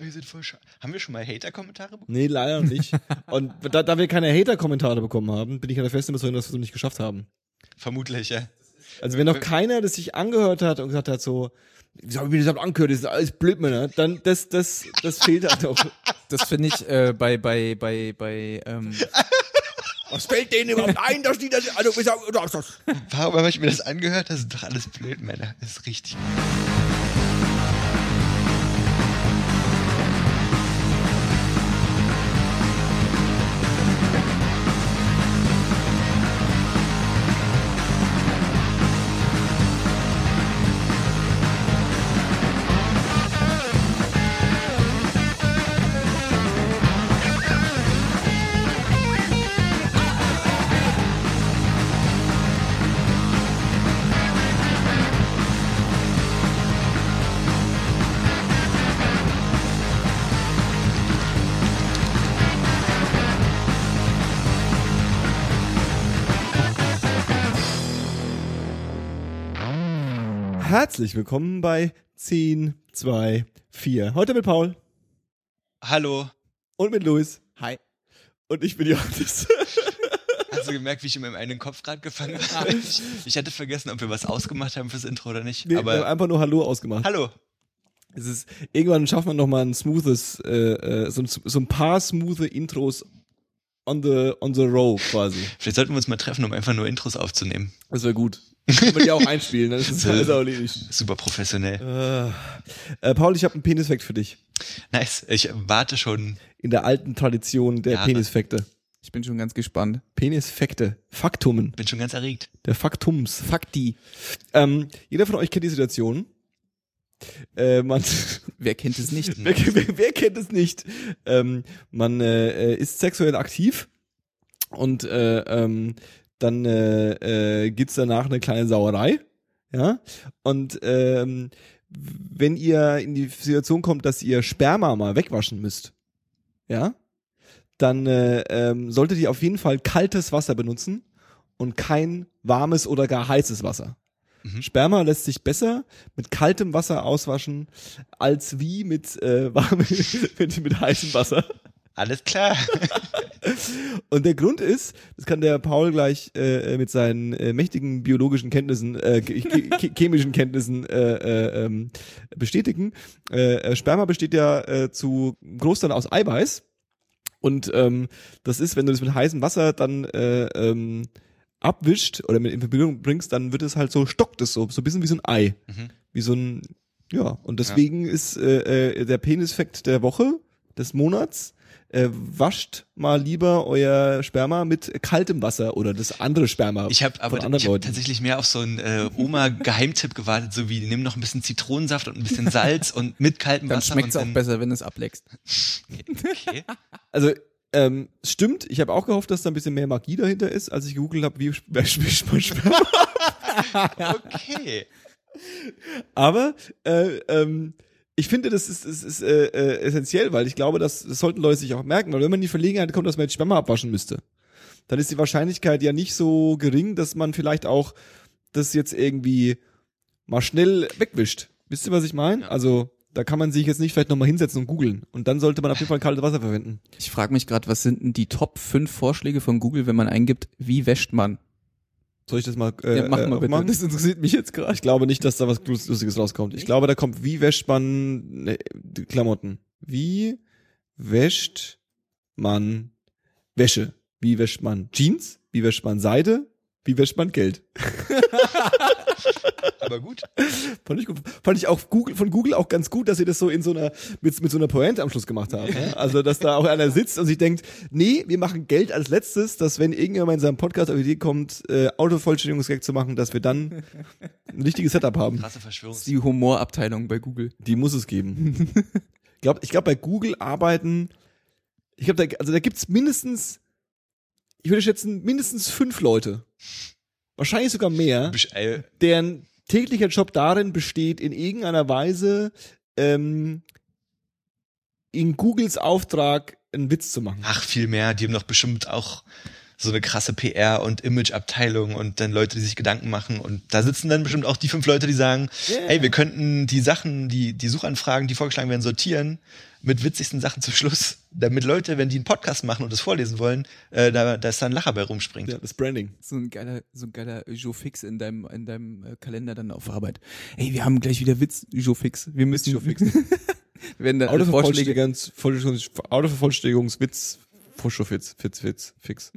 Wir sind voll scha- Haben wir schon mal Hater-Kommentare bekommen? Nee, leider noch nicht. Und da, da wir keine Hater-Kommentare bekommen haben, bin ich an der festen Überzeugung, dass wir es noch nicht geschafft haben. Vermutlich, ja. Also wenn noch keiner das sich angehört hat und gesagt hat so, wieso hab ich mir das angehört, das ist alles Blödmänner, dann das, das, das fehlt halt noch. Das finde ich äh, bei, bei, bei, bei, ähm, Was fällt denen überhaupt ein, dass die das, also, wieso- das, das. Warum habe ich mir das angehört? Das sind doch alles Blödmänner. Das ist richtig. Herzlich willkommen bei 10, 2, 4. Heute mit Paul Hallo. und mit Luis. hi. Und ich bin Johannes. Hast du gemerkt, wie ich in meinem eigenen Kopf gerade gefangen habe? Ich, ich hatte vergessen, ob wir was ausgemacht haben fürs Intro oder nicht. Nee, wir haben Aber einfach nur Hallo ausgemacht. hallo. Es ist, irgendwann schafft man noch mal ein smoothes, äh, äh, so, ein- so ein paar smooth Intros on the, on the row quasi. Vielleicht sollten wir uns mal treffen, um einfach nur Intros aufzunehmen. Das wäre gut. Kann man die auch einspielen, dann ist es alles auch erledigt. Super professionell. Äh, äh, Paul, ich habe einen Penisfakt für dich. Nice. Ich warte schon. In der alten Tradition der Jahre. Penisfakte. Ich bin schon ganz gespannt. Penisfakte. Faktumen. Bin schon ganz erregt. Der Faktums. Fakti. Ähm, jeder von euch kennt die Situation. Äh, man, Wer kennt es nicht? wer, wer, wer kennt es nicht? Ähm, man äh, äh, ist sexuell aktiv und äh, ähm, dann äh, äh, gibt's danach eine kleine Sauerei. Ja. Und ähm, wenn ihr in die Situation kommt, dass ihr Sperma mal wegwaschen müsst, ja, dann äh, ähm, solltet ihr auf jeden Fall kaltes Wasser benutzen und kein warmes oder gar heißes Wasser. Mhm. Sperma lässt sich besser mit kaltem Wasser auswaschen als wie mit äh, warmem mit, mit heißem Wasser. Alles klar. Und der Grund ist, das kann der Paul gleich äh, mit seinen äh, mächtigen biologischen Kenntnissen, äh, ch- ch- chemischen Kenntnissen äh, äh, ähm, bestätigen. Äh, äh, Sperma besteht ja äh, zu Großteil aus Eiweiß. Und ähm, das ist, wenn du das mit heißem Wasser dann äh, ähm, abwischt oder mit in Verbindung bringst, dann wird es halt so, stockt es so, so ein bisschen wie so ein Ei. Mhm. Wie so ein, ja. Und deswegen ist äh, äh, der Penisfakt der Woche, des Monats, äh, wascht mal lieber euer Sperma mit kaltem Wasser oder das andere Sperma Ich habe von aber ich hab tatsächlich mehr auf so einen äh, Oma-Geheimtipp gewartet, so wie nimm noch ein bisschen Zitronensaft und ein bisschen Salz und mit kaltem Dann Wasser. schmeckt es auch dann- besser, wenn du es ableckst. Okay. Also ähm, stimmt, ich habe auch gehofft, dass da ein bisschen mehr Magie dahinter ist, als ich gegoogelt habe, wie wischt man Sperma. Okay. Aber äh, ähm, ich finde, das ist, das ist äh, äh, essentiell, weil ich glaube, das, das sollten Leute sich auch merken, weil wenn man in die Verlegenheit kommt, dass man jetzt Sperma abwaschen müsste, dann ist die Wahrscheinlichkeit ja nicht so gering, dass man vielleicht auch das jetzt irgendwie mal schnell wegwischt. Wisst ihr, was ich meine? Ja. Also da kann man sich jetzt nicht vielleicht nochmal hinsetzen und googeln. Und dann sollte man auf jeden Fall kaltes Wasser verwenden. Ich frage mich gerade, was sind denn die Top 5 Vorschläge von Google, wenn man eingibt, wie wäscht man? Soll ich das mal äh, Ja, mach äh, mal bitte. aufmachen? Das interessiert mich jetzt gerade. Ich glaube nicht, dass da was Lustiges rauskommt. Ich glaube, da kommt, wie wäscht man ne, die Klamotten? Wie wäscht man Wäsche? Wie wäscht man Jeans? Wie wäscht man Seide? Wie wäscht man Geld? Aber gut. Fand ich, gut. fand ich auch Google, von Google auch ganz gut, dass sie das so in so einer, mit, mit so einer Pointe am Schluss gemacht haben. Ja? Also, dass da auch einer sitzt und sich denkt, nee, wir machen Geld als letztes, dass wenn irgendjemand in seinem Podcast auf die Idee kommt, äh, Autovollständigungsgag zu machen, dass wir dann ein richtiges Setup haben. Krasse Das ist die Humorabteilung bei Google. Die muss es geben. ich glaube, ich glaub, bei Google arbeiten, ich glaube, da, also da gibt's mindestens, ich würde schätzen, mindestens fünf Leute. Wahrscheinlich sogar mehr, deren täglicher Job darin besteht, in irgendeiner Weise ähm, in Googles Auftrag einen Witz zu machen. Ach, viel mehr. Die haben doch bestimmt auch so eine krasse PR- und Image-Abteilung und dann Leute, die sich Gedanken machen. Und da sitzen dann bestimmt auch die fünf Leute, die sagen, Yeah. ey, wir könnten die Sachen, die, die Suchanfragen, die vorgeschlagen werden, sortieren mit witzigsten Sachen zum Schluss, damit Leute, wenn die einen Podcast machen und das vorlesen wollen, äh, da, da ist da ein Lacher bei rumspringt. Ja, das Branding. So ein geiler, so ein geiler Joe Fix in deinem, in deinem äh, Kalender dann auf Arbeit. Ey, wir haben gleich wieder Witz, Joe Fix. Wir müssen Joe Fix. wir werden da Autovervollständigungswitz, Fuschofitz, Fitz, Fitz, Fix.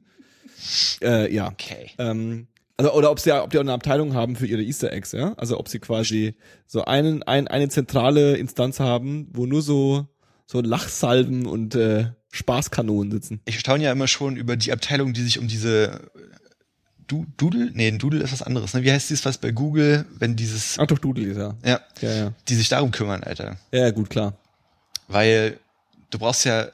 Äh, ja. Okay. Ähm, also, oder ob sie, ob die auch eine Abteilung haben für ihre Easter Eggs, ja? Also, ob sie quasi so einen, ein, eine zentrale Instanz haben, wo nur so, so Lachsalben und, äh, Spaßkanonen sitzen. Ich staune ja immer schon über die Abteilung, die sich um diese du Doodle, nee, ein Doodle ist was anderes. Ne? Wie heißt dieses was bei Google, wenn dieses, Ach doch, Doodle ist ja. ja, Ja, ja. die sich darum kümmern, Alter. Ja, gut, klar. Weil du brauchst ja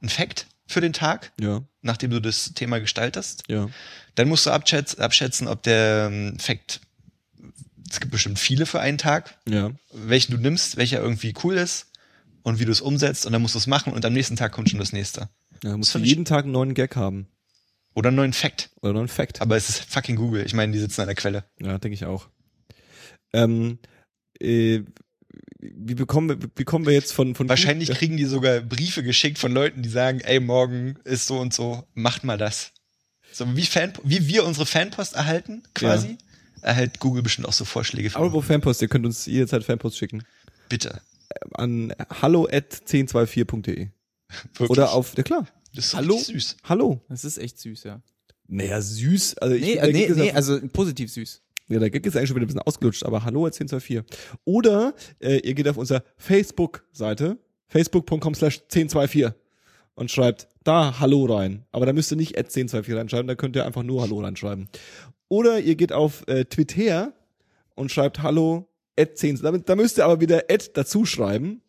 einen Fact für den Tag, Ja, nachdem du das Thema gestaltest. ja. Dann musst du abschätzen, abschätzen ob der ähm, Fact, es gibt bestimmt viele für einen Tag, Ja. welchen du nimmst, welcher irgendwie cool ist und wie du es umsetzt und dann musst du es machen und am nächsten Tag kommt schon das nächste. Ja, musst du jeden Tag einen neuen Gag haben. Oder einen neuen Fact. Oder einen Fact. Aber es ist fucking Google. Ich meine, die sitzen an der Quelle. Ja, denke ich auch. Ähm, äh, wie bekommen wir, wie kommen wir jetzt von, von Wahrscheinlich Ja. kriegen die sogar Briefe geschickt von Leuten, die sagen, ey, morgen ist so und so, macht mal das. So wie, Fan, wie wir unsere Fanpost erhalten, quasi, erhält Google bestimmt auch so Vorschläge für Apropos Fanpost, ihr könnt uns jederzeit Fanpost schicken. Bitte. An hallo at 1024.de. Wirklich. Oder auf, ja klar. das ist Hallo? süß. Hallo. Das ist echt süß, ja. Naja, süß. Also ich Nee, äh, nee, nee, also positiv süß. Ja, der Gag ist eigentlich schon wieder ein bisschen ausgelutscht, aber hallo at 1024. Oder äh, ihr geht auf unsere Facebook-Seite, facebook.com slash 1024 und schreibt da Hallo rein. Aber da müsst ihr nicht at 1024 reinschreiben, da könnt ihr einfach nur Hallo reinschreiben. Oder ihr geht auf äh, Twitter und schreibt Hallo at 10. Da, da müsst ihr aber wieder at dazu schreiben.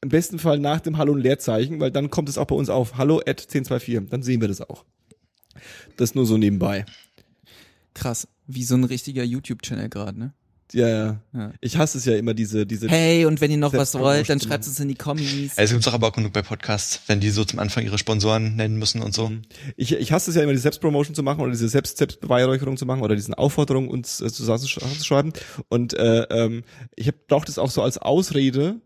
Im besten Fall nach dem Hallo ein Leerzeichen, weil dann kommt es auch bei uns auf Hallo at 1024. Dann sehen wir das auch. Das nur so nebenbei. Krass. Wie so ein richtiger YouTube-Channel gerade, ne? Ja, ja. Ja. Ich hasse es ja immer, diese, diese Hey, und wenn ihr noch was wollt, dann schreibt es in die Kommis. Es gibt auch aber auch genug bei Podcasts, wenn die so zum Anfang ihre Sponsoren nennen müssen und so. Ich, ich hasse es ja immer, die Selbstpromotion zu machen oder diese Selbst Selbstbeweihräucherung zu machen oder diesen Aufforderung, uns äh, zusammenzuschreiben. Und äh, ähm, ich brauche das auch so als Ausrede,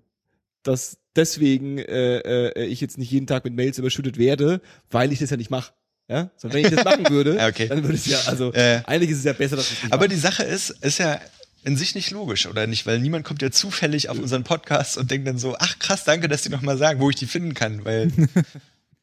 dass deswegen äh, äh, ich jetzt nicht jeden Tag mit Mails überschüttet werde, weil ich das ja nicht mache. Ja? So, wenn ich das machen würde, okay. dann würde es ja, also Äh. eigentlich ist es ja besser, dass ich Aber mache. die Sache ist, ist ja in sich nicht logisch, oder nicht? Weil niemand kommt ja zufällig auf unseren Podcast und denkt dann so, ach krass, danke, dass die noch mal sagen, wo ich die finden kann, weil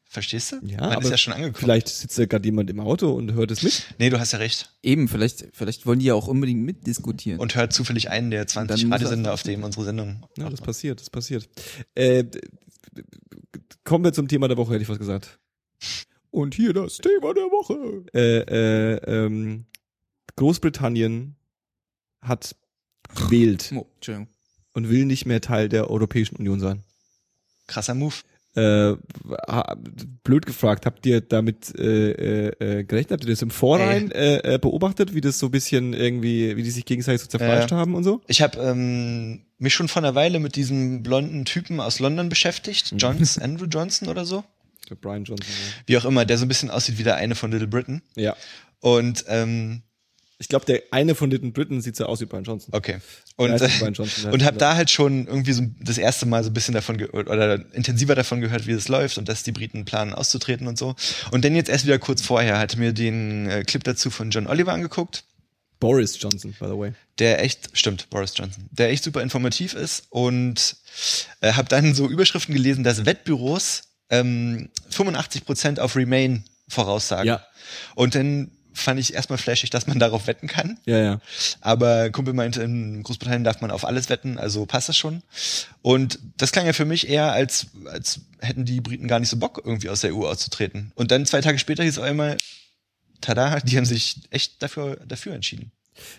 Verstehst du? Ja, Man aber ist ja schon angekommen. Vielleicht sitzt ja gerade jemand im Auto und hört es mit. Nee, du hast ja recht. Eben, vielleicht, vielleicht wollen die ja auch unbedingt mitdiskutieren. Und hört zufällig einen der 20 Dann muss er- Radiosender, auf dem unsere Sendung. Ja, das passiert, das passiert. Äh, kommen wir zum Thema der Woche, hätte ich was gesagt. Und hier das Thema der Woche. Äh, äh, ähm, Großbritannien hat gewählt Oh, und will nicht mehr Teil der Europäischen Union sein. Krasser Move. Äh, blöd gefragt, habt ihr damit äh, äh, äh, gerechnet? Habt ihr das im Vorrein äh, äh, beobachtet, wie das so ein bisschen irgendwie, wie die sich gegenseitig so zerfleischt Ja. haben und so? Ich habe ähm, mich schon vor einer Weile mit diesem blonden Typen aus London beschäftigt. Mhm. Johns, Andrew Johnson oder so. Brian Johnson. Wie auch immer, der so ein bisschen aussieht wie der eine von Little Britain. Ja. ja. Und ähm, Ich glaube, der eine von den Briten sieht so aus wie Brian Johnson. okay. Und, äh, Johnson, und habe da halt schon irgendwie so das erste Mal so ein bisschen davon oder intensiver davon gehört, wie das läuft und dass die Briten planen auszutreten und so. Und dann jetzt erst wieder kurz vorher hatte mir den äh, Clip dazu von John Oliver angeguckt, Boris Johnson, by the way. der echt stimmt, Boris Johnson, der echt super informativ ist und äh, habe dann so Überschriften gelesen, dass Wettbüros ähm, 85 Prozent auf Remain voraussagen. Ja. Und dann fand ich erstmal flashig, dass man darauf wetten kann. Ja, ja. Aber ein Kumpel meinte, in Großbritannien darf man auf alles wetten, also passt das schon. Und das klang ja für mich eher, als, als hätten die Briten gar nicht so Bock, irgendwie aus der EU auszutreten. Und dann zwei Tage später hieß auf einmal, tada, die haben sich echt dafür, dafür entschieden.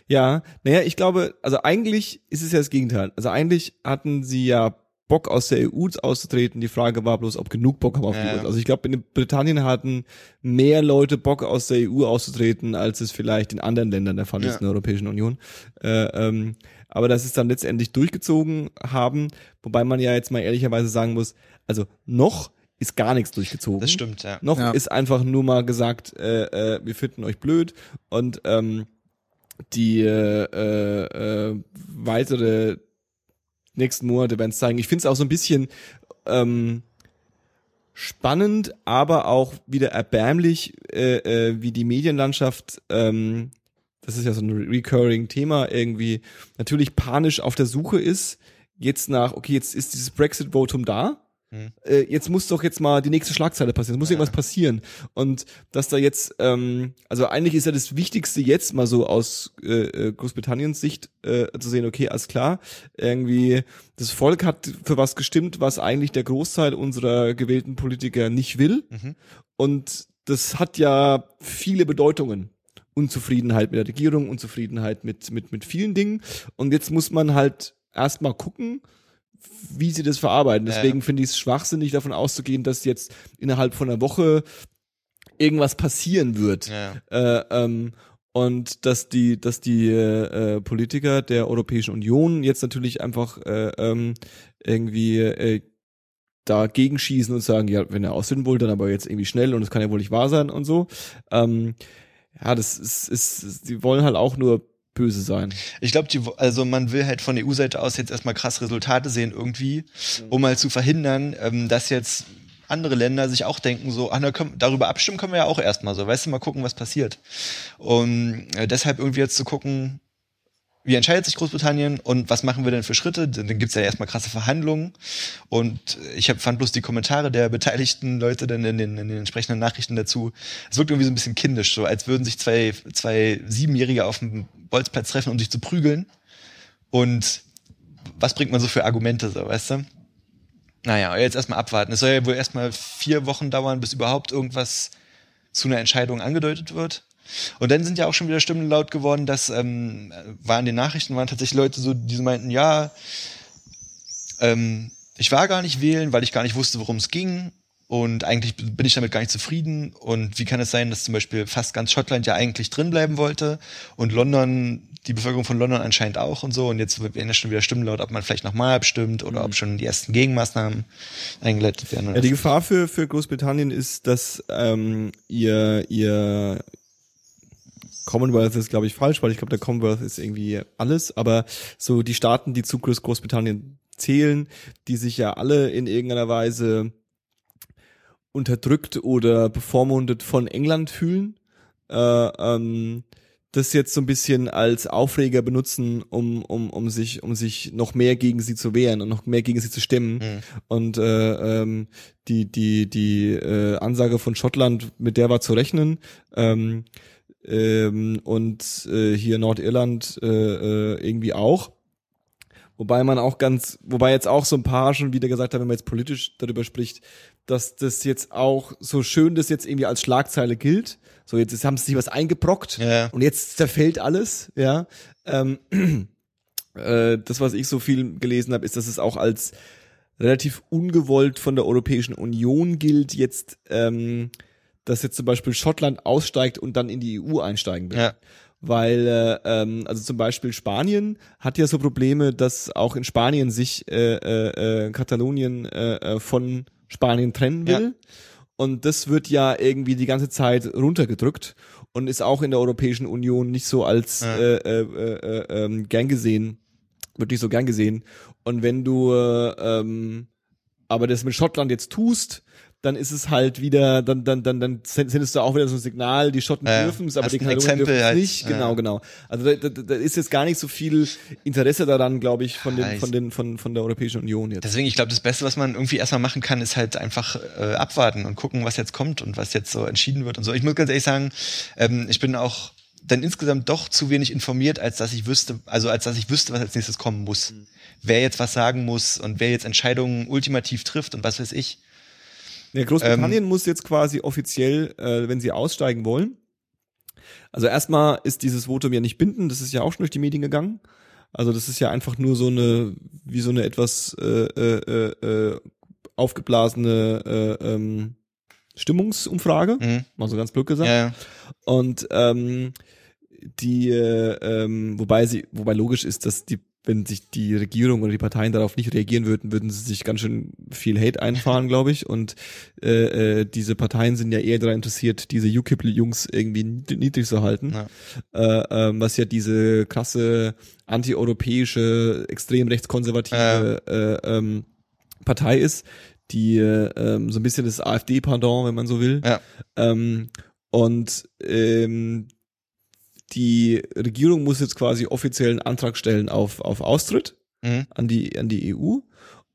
Ja, naja, ich glaube, also eigentlich ist es ja das Gegenteil. Also eigentlich hatten sie ja Bock aus der EU auszutreten. Die Frage war bloß, ob genug Bock haben auf die Ja. EU. Also ich glaube, in Britannien hatten mehr Leute Bock aus der EU auszutreten, als es vielleicht in anderen Ländern der Fall ist in der Europäischen Union. Äh, ähm, aber dass es dann letztendlich durchgezogen haben, wobei man ja jetzt mal ehrlicherweise sagen muss, also noch ist gar nichts durchgezogen. Das stimmt, ja. Noch Ja. ist einfach nur mal gesagt, äh, äh, wir finden euch blöd und ähm, die äh, äh, äh, weitere nächsten Monate werden es zeigen. Ich finde es auch so ein bisschen ähm, spannend, aber auch wieder erbärmlich, äh, äh, wie die Medienlandschaft, ähm, das ist ja so ein recurring Thema, irgendwie natürlich panisch auf der Suche ist, jetzt nach, okay, jetzt ist dieses Brexit-Votum da, Hm. äh, jetzt muss doch jetzt mal die nächste Schlagzeile passieren, es muss Ja. irgendwas passieren. Und dass da jetzt, ähm, also eigentlich ist ja das Wichtigste jetzt mal so aus äh, äh, Großbritanniens Sicht äh, zu sehen, okay, alles klar, irgendwie das Volk hat für was gestimmt, was eigentlich der Großteil unserer gewählten Politiker nicht will. Mhm. Und das hat ja viele Bedeutungen. Unzufriedenheit mit der Regierung, Unzufriedenheit mit, mit, mit vielen Dingen. Und jetzt muss man halt erstmal gucken, wie sie das verarbeiten. Ja, Deswegen finde ich es schwachsinnig, davon auszugehen, dass jetzt innerhalb von einer Woche irgendwas passieren wird. Ja. Äh, ähm, und dass die, dass die äh, äh, Politiker der Europäischen Union jetzt natürlich einfach äh, ähm, irgendwie äh, dagegen schießen und sagen, ja, wenn er aussehen wollt, dann aber jetzt irgendwie schnell und das kann ja wohl nicht wahr sein und so. Ähm, ja, das ist, ist, die wollen halt auch nur böse sein. Ich glaube, also man will halt von EU-Seite aus jetzt erstmal krass Resultate sehen irgendwie, um mal zu verhindern, ähm, dass jetzt andere Länder sich auch denken, so, ach, na, können, darüber abstimmen können wir ja auch erstmal so, weißt du, mal gucken, was passiert. Und äh, deshalb irgendwie jetzt zu gucken, wie entscheidet sich Großbritannien und was machen wir denn für Schritte? Dann gibt's ja erstmal krasse Verhandlungen. Und ich hab, fand bloß die Kommentare der beteiligten Leute dann in den, in den entsprechenden Nachrichten dazu. Es wirkt irgendwie so ein bisschen kindisch, so als würden sich zwei, zwei Siebenjährige auf dem Bolzplatz treffen, um sich zu prügeln. Und was bringt man so für Argumente, so, weißt du? Naja, jetzt erstmal abwarten. Es soll ja wohl erstmal vier Wochen dauern, bis überhaupt irgendwas zu einer Entscheidung angedeutet wird. Und dann sind ja auch schon wieder Stimmen laut geworden, dass ähm, waren in den Nachrichten waren tatsächlich Leute so, die meinten, ja, ähm, ich war gar nicht wählen, weil ich gar nicht wusste, worum es ging. Und eigentlich bin ich damit gar nicht zufrieden. Und wie kann es sein, dass zum Beispiel fast ganz Schottland ja eigentlich drin bleiben wollte und London, die Bevölkerung von London anscheinend auch und so. Und jetzt werden ja schon wieder Stimmen laut, ob man vielleicht nochmal abstimmt oder ob schon die ersten Gegenmaßnahmen eingeleitet werden. Ja, die Gefahr für, für Großbritannien ist, dass ähm, ihr, ihr Commonwealth ist, glaube ich, falsch, weil ich glaube, der Commonwealth ist irgendwie alles, aber so die Staaten, die zu Groß- Großbritannien zählen, die sich ja alle in irgendeiner Weise unterdrückt oder bevormundet von England fühlen, äh, ähm, das jetzt so ein bisschen als Aufreger benutzen, um, um, um sich, um sich noch mehr gegen sie zu wehren und noch mehr gegen sie zu stimmen. Mhm. Und äh, ähm, die, die, die äh, Ansage von Schottland, mit der war zu rechnen. Ähm, ähm, und äh, hier Nordirland äh, äh, irgendwie auch. Wobei man auch ganz, wobei jetzt auch so ein paar schon wieder gesagt haben, wenn man jetzt politisch darüber spricht, dass das jetzt auch so schön das jetzt irgendwie als Schlagzeile gilt. So, jetzt haben sie sich was eingebrockt Ja. und jetzt zerfällt alles, ja. Ähm, äh, das, was ich so viel gelesen habe, ist, dass es auch als relativ ungewollt von der Europäischen Union gilt, jetzt, ähm, dass jetzt zum Beispiel Schottland aussteigt und dann in die EU einsteigen will. Ja. Weil, äh, ähm, also zum Beispiel Spanien hat ja so Probleme, dass auch in Spanien sich äh, äh, äh, Katalonien äh, äh, von Spanien trennen will. Und das wird ja irgendwie die ganze Zeit runtergedrückt und ist auch in der Europäischen Union nicht so als Ja. äh, äh, äh, äh, ähm, gern gesehen, wird nicht so gern gesehen. Und wenn du äh, ähm, aber das mit Schottland jetzt tust, dann ist es halt wieder, dann, dann, dann, dann sendest du auch wieder so ein Signal, die Schotten Ja, dürfen es, aber hast die Katalonier Exempel dürfen es halt, nicht. ja. Genau, genau. Also da, da, da ist jetzt gar nicht so viel Interesse daran, glaube ich, von den, von den, von, von der Europäischen Union jetzt. Deswegen, ich glaube, das Beste, was man irgendwie erstmal machen kann, ist halt einfach äh, abwarten und gucken, was jetzt kommt und was jetzt so entschieden wird und so. Ich muss ganz ehrlich sagen, ähm, ich bin auch dann insgesamt doch zu wenig informiert, als dass ich wüsste, also als dass ich wüsste, was als nächstes kommen muss. Wer jetzt was sagen muss und wer jetzt Entscheidungen ultimativ trifft und was weiß ich. Ja, Großbritannien Ähm, muss jetzt quasi offiziell, äh, wenn sie aussteigen wollen. Also erstmal ist dieses Votum ja nicht bindend, das ist ja auch schon durch die Medien gegangen. Also das ist ja einfach nur so eine, wie so eine etwas äh, äh, äh, aufgeblasene äh, ähm, Stimmungsumfrage, Mhm. mal so ganz blöd gesagt. Ja, ja. Und ähm, die, äh, ähm, wobei sie, wobei logisch ist, dass die wenn sich die Regierung oder die Parteien darauf nicht reagieren würden, würden sie sich ganz schön viel Hate einfahren, glaube ich. Und äh, äh, diese Parteien sind ja eher daran interessiert, diese UKIP-Jungs irgendwie niedrig zu halten. Ja. Äh, ähm, was ja diese krasse antieuropäische, extrem rechtskonservative äh, ähm, Partei ist, die äh, ähm, so ein bisschen das AfD-Pendant, wenn man so will. Ja. Ähm, und ähm, die Regierung muss jetzt quasi offiziellen Antrag stellen auf, auf Austritt Mhm. an die, an die EU.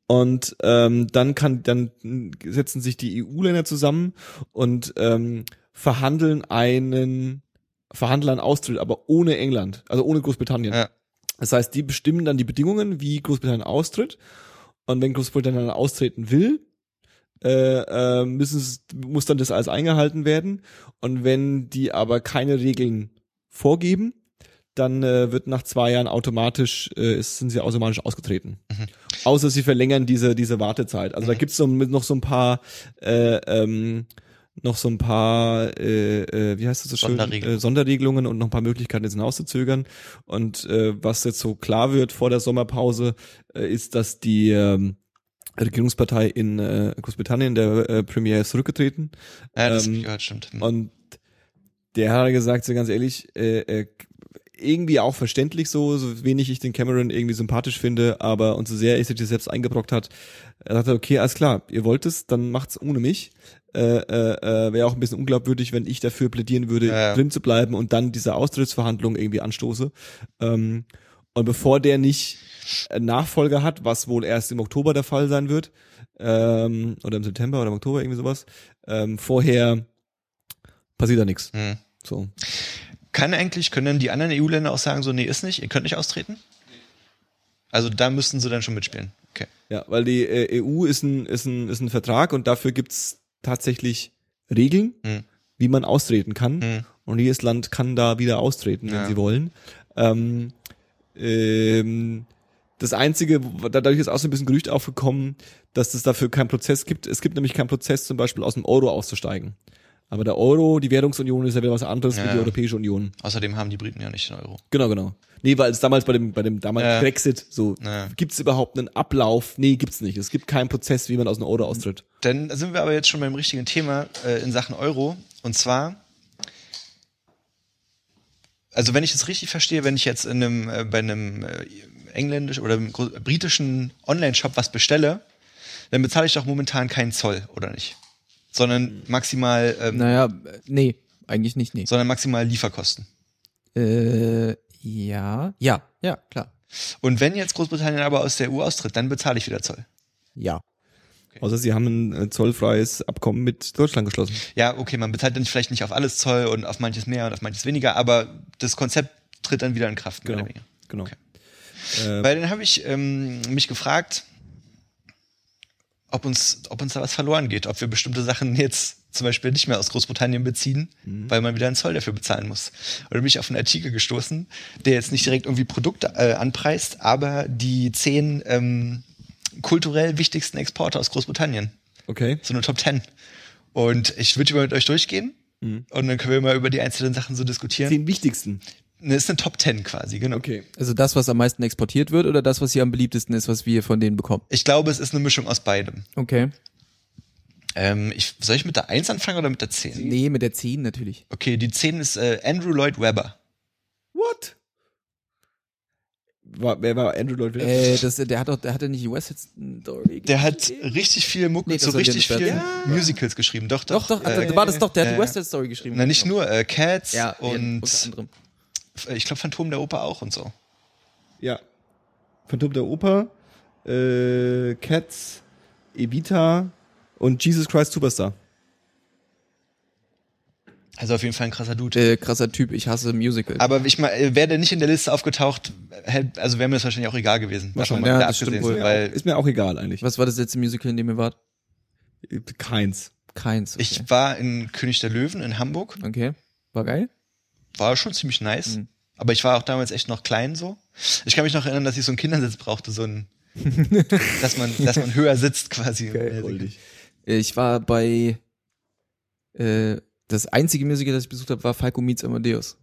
Und ähm, dann kann, dann setzen sich die EU-Länder zusammen und ähm, verhandeln einen, verhandeln einen Austritt, aber ohne England, also ohne Großbritannien. Ja. Das heißt, die bestimmen dann die Bedingungen, wie Großbritannien austritt. Und wenn Großbritannien austreten will, äh, äh, müssen muss dann das alles eingehalten werden. Und wenn die aber keine Regeln vorgeben, dann äh, wird nach zwei Jahren automatisch, äh, sind sie automatisch ausgetreten. Außer sie verlängern diese, diese Wartezeit. Also da gibt's so, noch so ein paar äh, ähm, noch so ein paar, äh, äh, wie heißt das so schön, Sonderregelungen. äh, Sonderregelungen und noch ein paar Möglichkeiten, das hinauszuzögern. Und äh, was jetzt so klar wird vor der Sommerpause, äh, ist, dass die ähm, Regierungspartei in äh, Großbritannien, der äh, Premier, ist zurückgetreten. Ja, das Ähm, gehört, stimmt. Hm. Und der hat gesagt, so ganz ehrlich, äh, äh, irgendwie auch verständlich so, so wenig ich den Cameron irgendwie sympathisch finde, aber und so sehr er sich das selbst eingebrockt hat, er sagte, okay, alles klar, ihr wollt es, dann macht's ohne mich. Äh, äh, äh, Wäre auch ein bisschen unglaubwürdig, wenn ich dafür plädieren würde, Ja, drin zu bleiben und dann diese Austrittsverhandlungen irgendwie anstoße. Ähm, und bevor der nicht Nachfolger hat, was wohl erst im Oktober der Fall sein wird, ähm, oder im September oder im Oktober, irgendwie sowas, ähm, vorher passiert da nichts. Hm. So. Kann eigentlich, können dann die anderen EU-Länder auch sagen, so, nee, ist nicht, ihr könnt nicht austreten? Also da müssten sie dann schon mitspielen. Okay. Ja, weil die äh, EU ist ein, ist ein, ist ein Vertrag und dafür gibt's tatsächlich Regeln, Hm. wie man austreten kann. Hm. Und jedes Land kann da wieder austreten, wenn Ja. sie wollen. Ähm, ähm, das Einzige, dadurch ist auch so ein bisschen Gerücht aufgekommen, dass es dafür keinen Prozess gibt. Es gibt nämlich keinen Prozess, zum Beispiel aus dem Euro auszusteigen. Aber der Euro, die Währungsunion ist ja wieder was anderes Ja, wie die. Europäische Union. Außerdem haben die Briten ja nicht den Euro. Genau, genau. Nee, weil es damals bei dem, bei dem damals Ja. Brexit so, Ja. gibt's überhaupt einen Ablauf? Nee, gibt's nicht. Es gibt keinen Prozess, wie man aus dem Euro austritt. Dann sind wir aber jetzt schon beim richtigen Thema äh, in Sachen Euro. Und zwar, also wenn ich es richtig verstehe, wenn ich jetzt in einem, äh, bei einem äh, englischischen oder britischen Online-Shop was bestelle, dann bezahle ich doch momentan keinen Zoll, oder nicht? Sondern maximal, ähm, Naja, nee, eigentlich nicht, nee. sondern maximal Lieferkosten. Äh, ja. Ja, ja, klar. Und wenn jetzt Großbritannien aber aus der EU austritt, dann bezahle ich wieder Zoll. Ja. Außer sie haben ein äh, zollfreies Abkommen mit Deutschland geschlossen. Ja, okay, man bezahlt dann vielleicht nicht auf alles Zoll und auf manches mehr und auf manches weniger, aber das Konzept tritt dann wieder in Kraft. mehr Genau. oder weniger. Genau. Okay. Äh, Weil dann habe ich ähm, mich gefragt, ob uns, ob uns da was verloren geht, ob wir bestimmte Sachen jetzt zum Beispiel nicht mehr aus Großbritannien beziehen, weil man wieder einen Zoll dafür bezahlen muss. Dann bin ich auf einen Artikel gestoßen, der jetzt nicht direkt irgendwie Produkte äh, anpreist, aber die zehn ähm, kulturell wichtigsten Exporte aus Großbritannien. okay. So eine Top 10. Und ich würde mal mit euch durchgehen und dann können wir mal über die einzelnen Sachen so diskutieren. Den wichtigsten. Das ist eine Top 10 quasi, genau. Okay. Also das, was am meisten exportiert wird oder das, was hier am beliebtesten ist, was wir von denen bekommen? Ich glaube, es ist eine Mischung aus beidem. Okay. Ähm, ich, soll ich mit der 1 anfangen oder mit der 10? Nee, mit der 10 natürlich. Okay, die 10 ist äh, Andrew Lloyd Webber. What? War, wer war Andrew Lloyd Webber? Äh, das, der hat doch, der hatte nicht West Side Story. Der hat richtig viel Mucke Nee, war richtig vielen Aniston. Musicals geschrieben. Doch, doch. Doch, doch, äh, äh, war das doch, der hat äh, die West Side Story geschrieben. Na, nicht nur, äh, Cats Ja, und unter anderem. äh, ich glaube Phantom der Oper auch und so. Ja. Phantom der Oper, äh, Cats, Evita und Jesus Christ Superstar. Also auf jeden Fall ein krasser Dude. Äh, krasser Typ, ich hasse Musicals. Aber ich meine, wäre der nicht in der Liste aufgetaucht, hätte- also wäre mir das wahrscheinlich auch egal gewesen. Wahrscheinlich. Mal Ja, das stimmt wohl. Weil Ist mir auch egal eigentlich. was war das letzte Musical, in dem ihr wart? Keins. Keins. Okay. ich war in König der Löwen in Hamburg. okay. War geil? War schon ziemlich nice. Mhm. Aber ich war auch damals echt noch klein so. Ich kann mich noch erinnern, dass ich so einen Kindersitz brauchte, so ein, dass man, dass man höher sitzt quasi. Goldig. Ich war bei äh, das einzige Musical, das ich besucht habe, war Falco Meets Amadeus.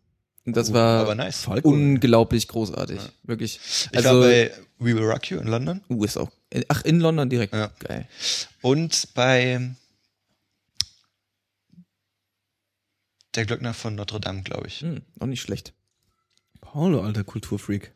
Und das Oh, war aber nice. Falco. unglaublich großartig. Wirklich. Ich Also, war bei We Will Rock You in London uh, ist auch, ach, in London direkt. Ja. Geil. und bei der Glöckner von Notre Dame, glaube ich. Hm, auch nicht schlecht. Paulo, alter Kulturfreak.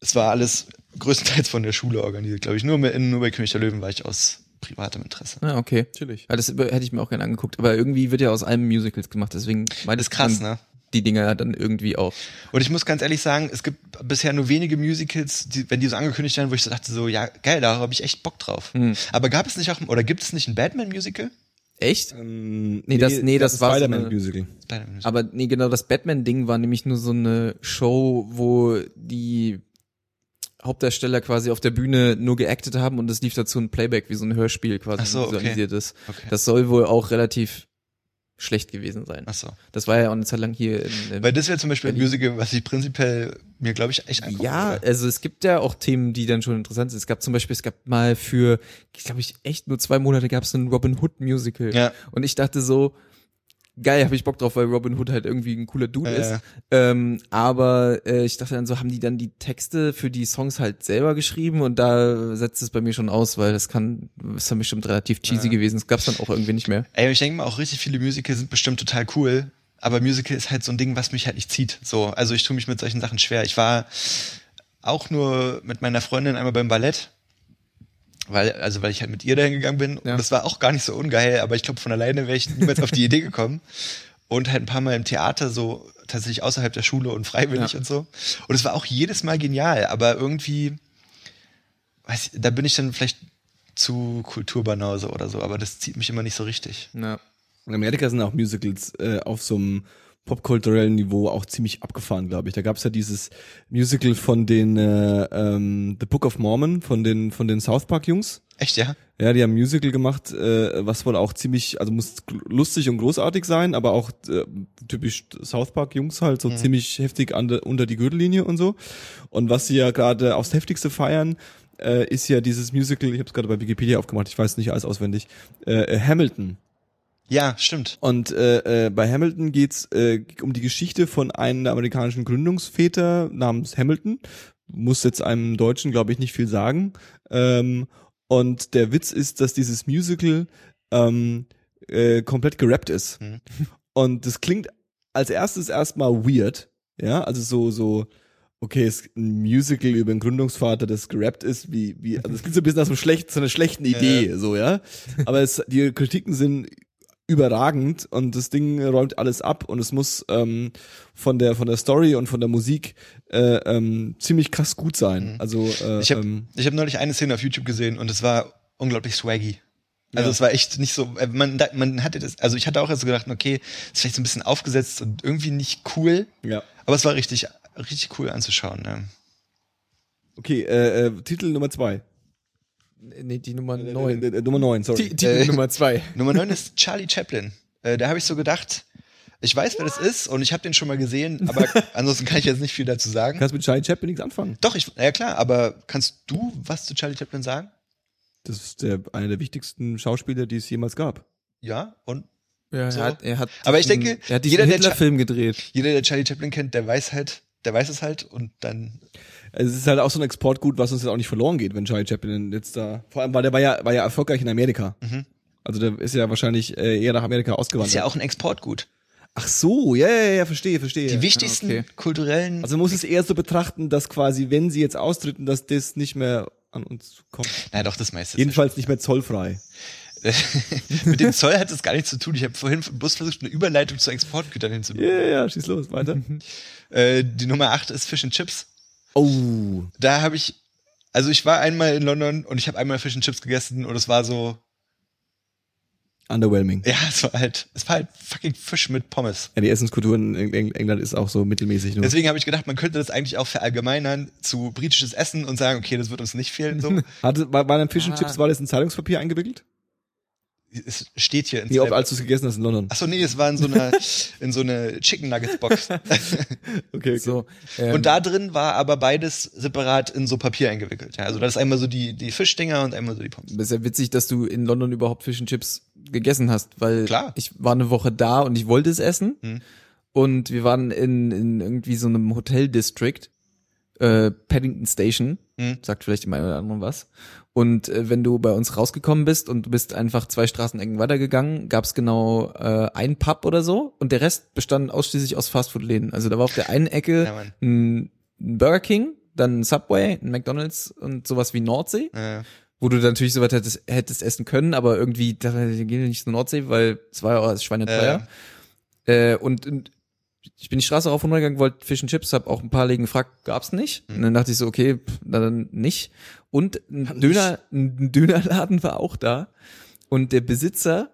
Es war alles größtenteils von der Schule organisiert, glaube ich. Nur, mit, nur bei König der Löwen war ich aus privatem Interesse. Ah, okay. Chillig. Ja, das hätte ich mir auch gerne angeguckt. Aber irgendwie wird ja aus allem Musicals gemacht, deswegen meine Das ist krass, ne? die Dinger dann irgendwie auch. Und ich muss ganz ehrlich sagen, es gibt bisher nur wenige Musicals, die, wenn die so angekündigt werden, wo ich so dachte, so, ja, geil, da habe ich echt Bock drauf. Hm. Aber gab es nicht auch, oder gibt es nicht ein Batman-Musical? Echt? Ähm, Nee, das- nee, das war so eine- Spider-Man-Musical. Batman-Musical. Aber nee, genau, das Batman-Ding war nämlich nur so eine Show, wo die Hauptdarsteller quasi auf der Bühne nur geactet haben und es lief dazu ein Playback, wie so ein Hörspiel quasi Ach so, okay. visualisiert ist. Okay. Das soll wohl auch relativ schlecht gewesen sein. Ach so. Das war ja auch eine Zeit lang hier in, in Weil das wäre zum Beispiel ein. Musical, was ich prinzipiell mir, glaube ich, echt angucken Ja, würde. also es gibt ja auch Themen, die dann schon interessant sind. Es gab zum Beispiel, es gab mal für, glaube ich, echt nur zwei Monate gab es ein Robin Hood Musical. Ja. Und ich dachte so, geil, habe ich Bock drauf, weil Robin Hood halt irgendwie ein cooler Dude Ja, ist. Ähm, aber äh, ich dachte dann so, haben die dann die Texte für die Songs halt selber geschrieben und da setzt es bei mir schon aus, weil das kann, ist dann bestimmt relativ cheesy Ja. gewesen. Das gab's dann auch irgendwie nicht mehr. Ey, ich denke mal, auch richtig viele Musical sind bestimmt total cool. Aber Musical ist halt so ein Ding, was mich halt nicht zieht. So, also ich tue mich mit solchen Sachen schwer. Ich war auch nur mit meiner Freundin einmal beim Ballett. Weil, also weil ich halt mit ihr dahin gegangen bin. Ja. Und das war auch gar nicht so ungeil, aber ich glaube, von alleine wäre ich niemals auf die Idee gekommen. Und halt ein paar Mal im Theater, so tatsächlich außerhalb der Schule und freiwillig Ja. und so. Und es war auch jedes Mal genial, aber irgendwie, weiß, ich, da bin ich dann vielleicht zu Kulturbanause oder so, aber das zieht mich immer nicht so richtig. Ja. In Amerika sind auch Musicals äh, auf so einem popkulturellen Niveau auch ziemlich abgefahren, glaube ich. Da gab's ja dieses Musical von den äh, ähm, The Book of Mormon, von den von den South Park Jungs. Echt, ja? Ja, die haben ein Musical gemacht, äh, was wohl auch ziemlich, also muss lustig und großartig sein, aber auch äh, typisch South Park Jungs halt so ziemlich heftig an de, unter die Gürtellinie und so. Und was sie ja gerade aufs heftigste feiern, äh, ist ja dieses Musical, ich habe es gerade bei Wikipedia aufgemacht, ich weiß nicht alles auswendig, äh, äh, Hamilton. Ja, stimmt. Und äh, äh, bei Hamilton geht's äh, um die Geschichte von einem der amerikanischen Gründungsväter namens Hamilton. Muss jetzt einem Deutschen, glaube ich, nicht viel sagen. Ähm, und der Witz ist, dass dieses Musical ähm, äh, komplett gerappt ist. Mhm. Und das klingt als erstes erstmal weird. Ja, also so, so, okay, es ist ein Musical über einen Gründungsvater, das gerappt ist, wie, wie, also es klingt so ein bisschen nach so, schlecht, so einer schlechten Idee, so, ja. Aber es, die Kritiken sind überragend und das Ding räumt alles ab und es muss ähm, von der von der Story und von der Musik äh, ähm, ziemlich krass gut sein. Also äh, Ich habe ähm, ich hab neulich eine Szene auf YouTube gesehen und es war unglaublich swaggy. Also Ja. es war echt nicht so, äh, man, man hatte das, also ich hatte auch erst so gedacht, okay, ist vielleicht so ein bisschen aufgesetzt und irgendwie nicht cool, ja. aber es war richtig, richtig cool anzuschauen. Ne? Okay, äh, äh, Titel Nummer zwei. Nee, die Nummer Äh, neun. äh, äh, Nummer neun, sorry. Die, Titel Nummer zwei. Nummer 9 ist Charlie Chaplin. Äh, da habe ich so gedacht, ich weiß, wer das ist und ich habe den schon mal gesehen, aber ansonsten kann ich jetzt nicht viel dazu sagen. Kannst mit Charlie Chaplin nichts anfangen. Doch, ich, ja klar, aber kannst du was zu Charlie Chaplin sagen? Das ist der, einer der wichtigsten Schauspieler, die es jemals gab. Ja, und Ja, So. er hat, er hat Aber ich denke, er hat diesen jeder, der Hitler-Film gedreht. jeder, der Charlie Chaplin kennt, der weiß halt, der weiß es halt und dann es ist halt auch so ein Exportgut, was uns jetzt auch nicht verloren geht, wenn Charlie Chaplin jetzt da, vor allem, weil der war ja, war ja erfolgreich in Amerika. Mhm. Also der ist ja wahrscheinlich äh, eher nach Amerika ausgewandert. ist ja auch ein Exportgut. Ach so, ja, ja, ja, verstehe, verstehe. Die wichtigsten okay. kulturellen. Also man muss es eher so betrachten, dass quasi, wenn sie jetzt austreten, dass das nicht mehr an uns kommt. Nein, doch, das meiste. ist Jedenfalls nicht mehr zollfrei. Mit dem Zoll hat das gar nichts zu tun. Ich habe vorhin bloß versucht, eine Überleitung zu Exportgütern hinzubekommen. ja, ja, schieß los, weiter. Äh, die Nummer 8 ist Fish and Chips. Oh, Da habe ich, also ich war einmal in London und ich habe einmal Fish and Chips gegessen und es war so, underwhelming. ja, es war halt, es war halt fucking Fisch mit Pommes. Ja, die Essenskultur in Eng- Eng- England ist auch so mittelmäßig nur. Deswegen habe ich gedacht, man könnte das eigentlich auch verallgemeinern zu britisches Essen und sagen, okay, das wird uns nicht fehlen. So, Hatte, war, war dein Fish and Ah. Chips, war das in Zeitungspapier eingewickelt? Es steht hier in Wie oft, als du es gegessen hast in London? Achso, nee, es war in so einer, in so eine Chicken Nuggets Box. Okay, okay. So, ähm, Und da drin war aber beides separat in so Papier eingewickelt. Ja, also da ist einmal so die, die Fischdinger und einmal so die Pommes. Das ist ja witzig, dass du in London überhaupt Fish and Chips gegessen hast, weil Klar. ich war eine Woche da und ich wollte es essen. Mhm. und wir waren in, in irgendwie so einem Hotel-District, äh, Paddington Station, Hm. sagt vielleicht dem einen oder anderen was. Und äh, wenn du bei uns rausgekommen bist und du bist einfach zwei Straßenecken weitergegangen, gab es genau äh, ein Pub oder so und der Rest bestand ausschließlich aus Fastfood-Läden. Also da war auf der einen Ecke Ja, ein, Burger King, dann ein Subway, ein McDonald's und sowas wie Nordsee, Äh, wo du dann natürlich sowas hättest, hättest essen können, aber irgendwie, da gehen wir nicht zur Nordsee, weil es war ja auch schweineteuer. Äh, und, und ich bin die Straße rauf und runter gegangen, wollte Fish and Chips, hab auch ein paar Läden gefragt, gab's nicht. Mhm. Und dann dachte ich so, okay, na dann nicht. Und ein Döner, ein Dönerladen war auch da. Und der Besitzer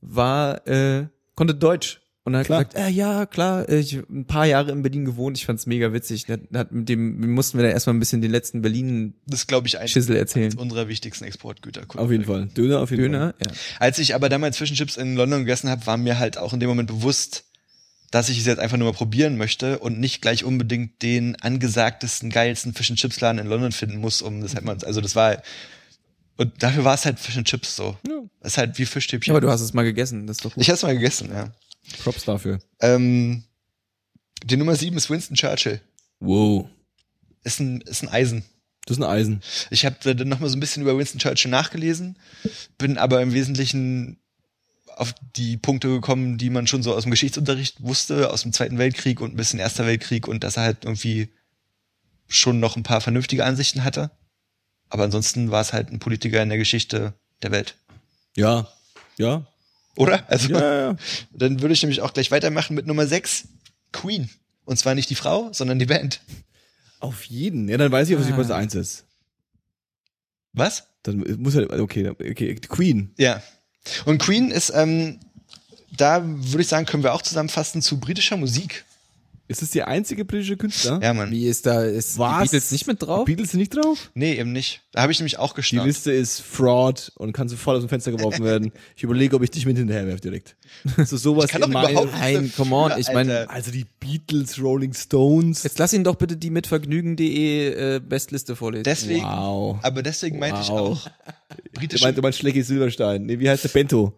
war, äh, konnte Deutsch. Und er hat Klar. gesagt, äh, ja, klar, äh, ich ein paar Jahre in Berlin gewohnt, ich fand's mega witzig. Der hat mit dem mussten wir dann erstmal ein bisschen den letzten Berlin das glaube ich ein Schissel erzählen. unserer wichtigsten Exportgüter. Auf jeden Fall. Döner auf jeden Fall. Döner, ja. Als ich aber damals Zwischenchips in London gegessen habe, war mir halt auch in dem Moment bewusst, dass ich es jetzt einfach nur mal probieren möchte und nicht gleich unbedingt den angesagtesten, geilsten Fish Chips Laden in London finden muss, um das halt mal, also das war, und dafür war es halt Fish and Chips so. Ja. Das ist halt wie Fischstäbchen. Aber du hast es mal gegessen, das ist doch gut. ich hab's mal gegessen, ja. Props dafür. Ähm, die Nummer sieben ist Winston Churchill. Wow. Ist ein, ist ein Eisen. Das ist ein Eisen. Ich habe dann noch mal so ein bisschen über Winston Churchill nachgelesen, bin aber im Wesentlichen auf die Punkte gekommen, die man schon so aus dem Geschichtsunterricht wusste, aus dem Zweiten Weltkrieg und ein bisschen Erster Weltkrieg und dass er halt irgendwie schon noch ein paar vernünftige Ansichten hatte. Aber ansonsten war es halt ein Politiker in der Geschichte der Welt. Ja. Ja. Oder? Also, Ja, ja, ja. dann würde ich nämlich auch gleich weitermachen mit Nummer sechs Queen. Und zwar nicht die Frau, sondern die Band. Auf jeden. Ja, dann weiß ich, was die Ah. Platz eins ist. Was? Dann muss ja, okay, okay, Queen. Ja. Und Queen ist, ähm, da würde ich sagen, können wir auch zusammenfassen zu britischer Musik. Ist es der einzige britische Künstler? Ja, Mann. Wie ist da, ist Was? die Beatles nicht mit drauf? Die Beatles sind nicht drauf? Nee, eben nicht. Da habe ich nämlich auch Die. Liste ist Fraud und kann sofort aus dem Fenster geworfen werden. Ich überlege, ob ich dich mit hinterher werfe direkt. So sowas kann doch in meine- überhaupt- Nein, come on, ich meine, Alter. Also die Beatles, Rolling Stones. jetzt lass ihn doch bitte die mit vergnügen.de äh, Bestliste vorlesen. Deswegen, Wow. aber deswegen meinte ich Wow. auch Du britische meinst, du meinst Schlecki Silberstein. Nee, wie heißt der Bento?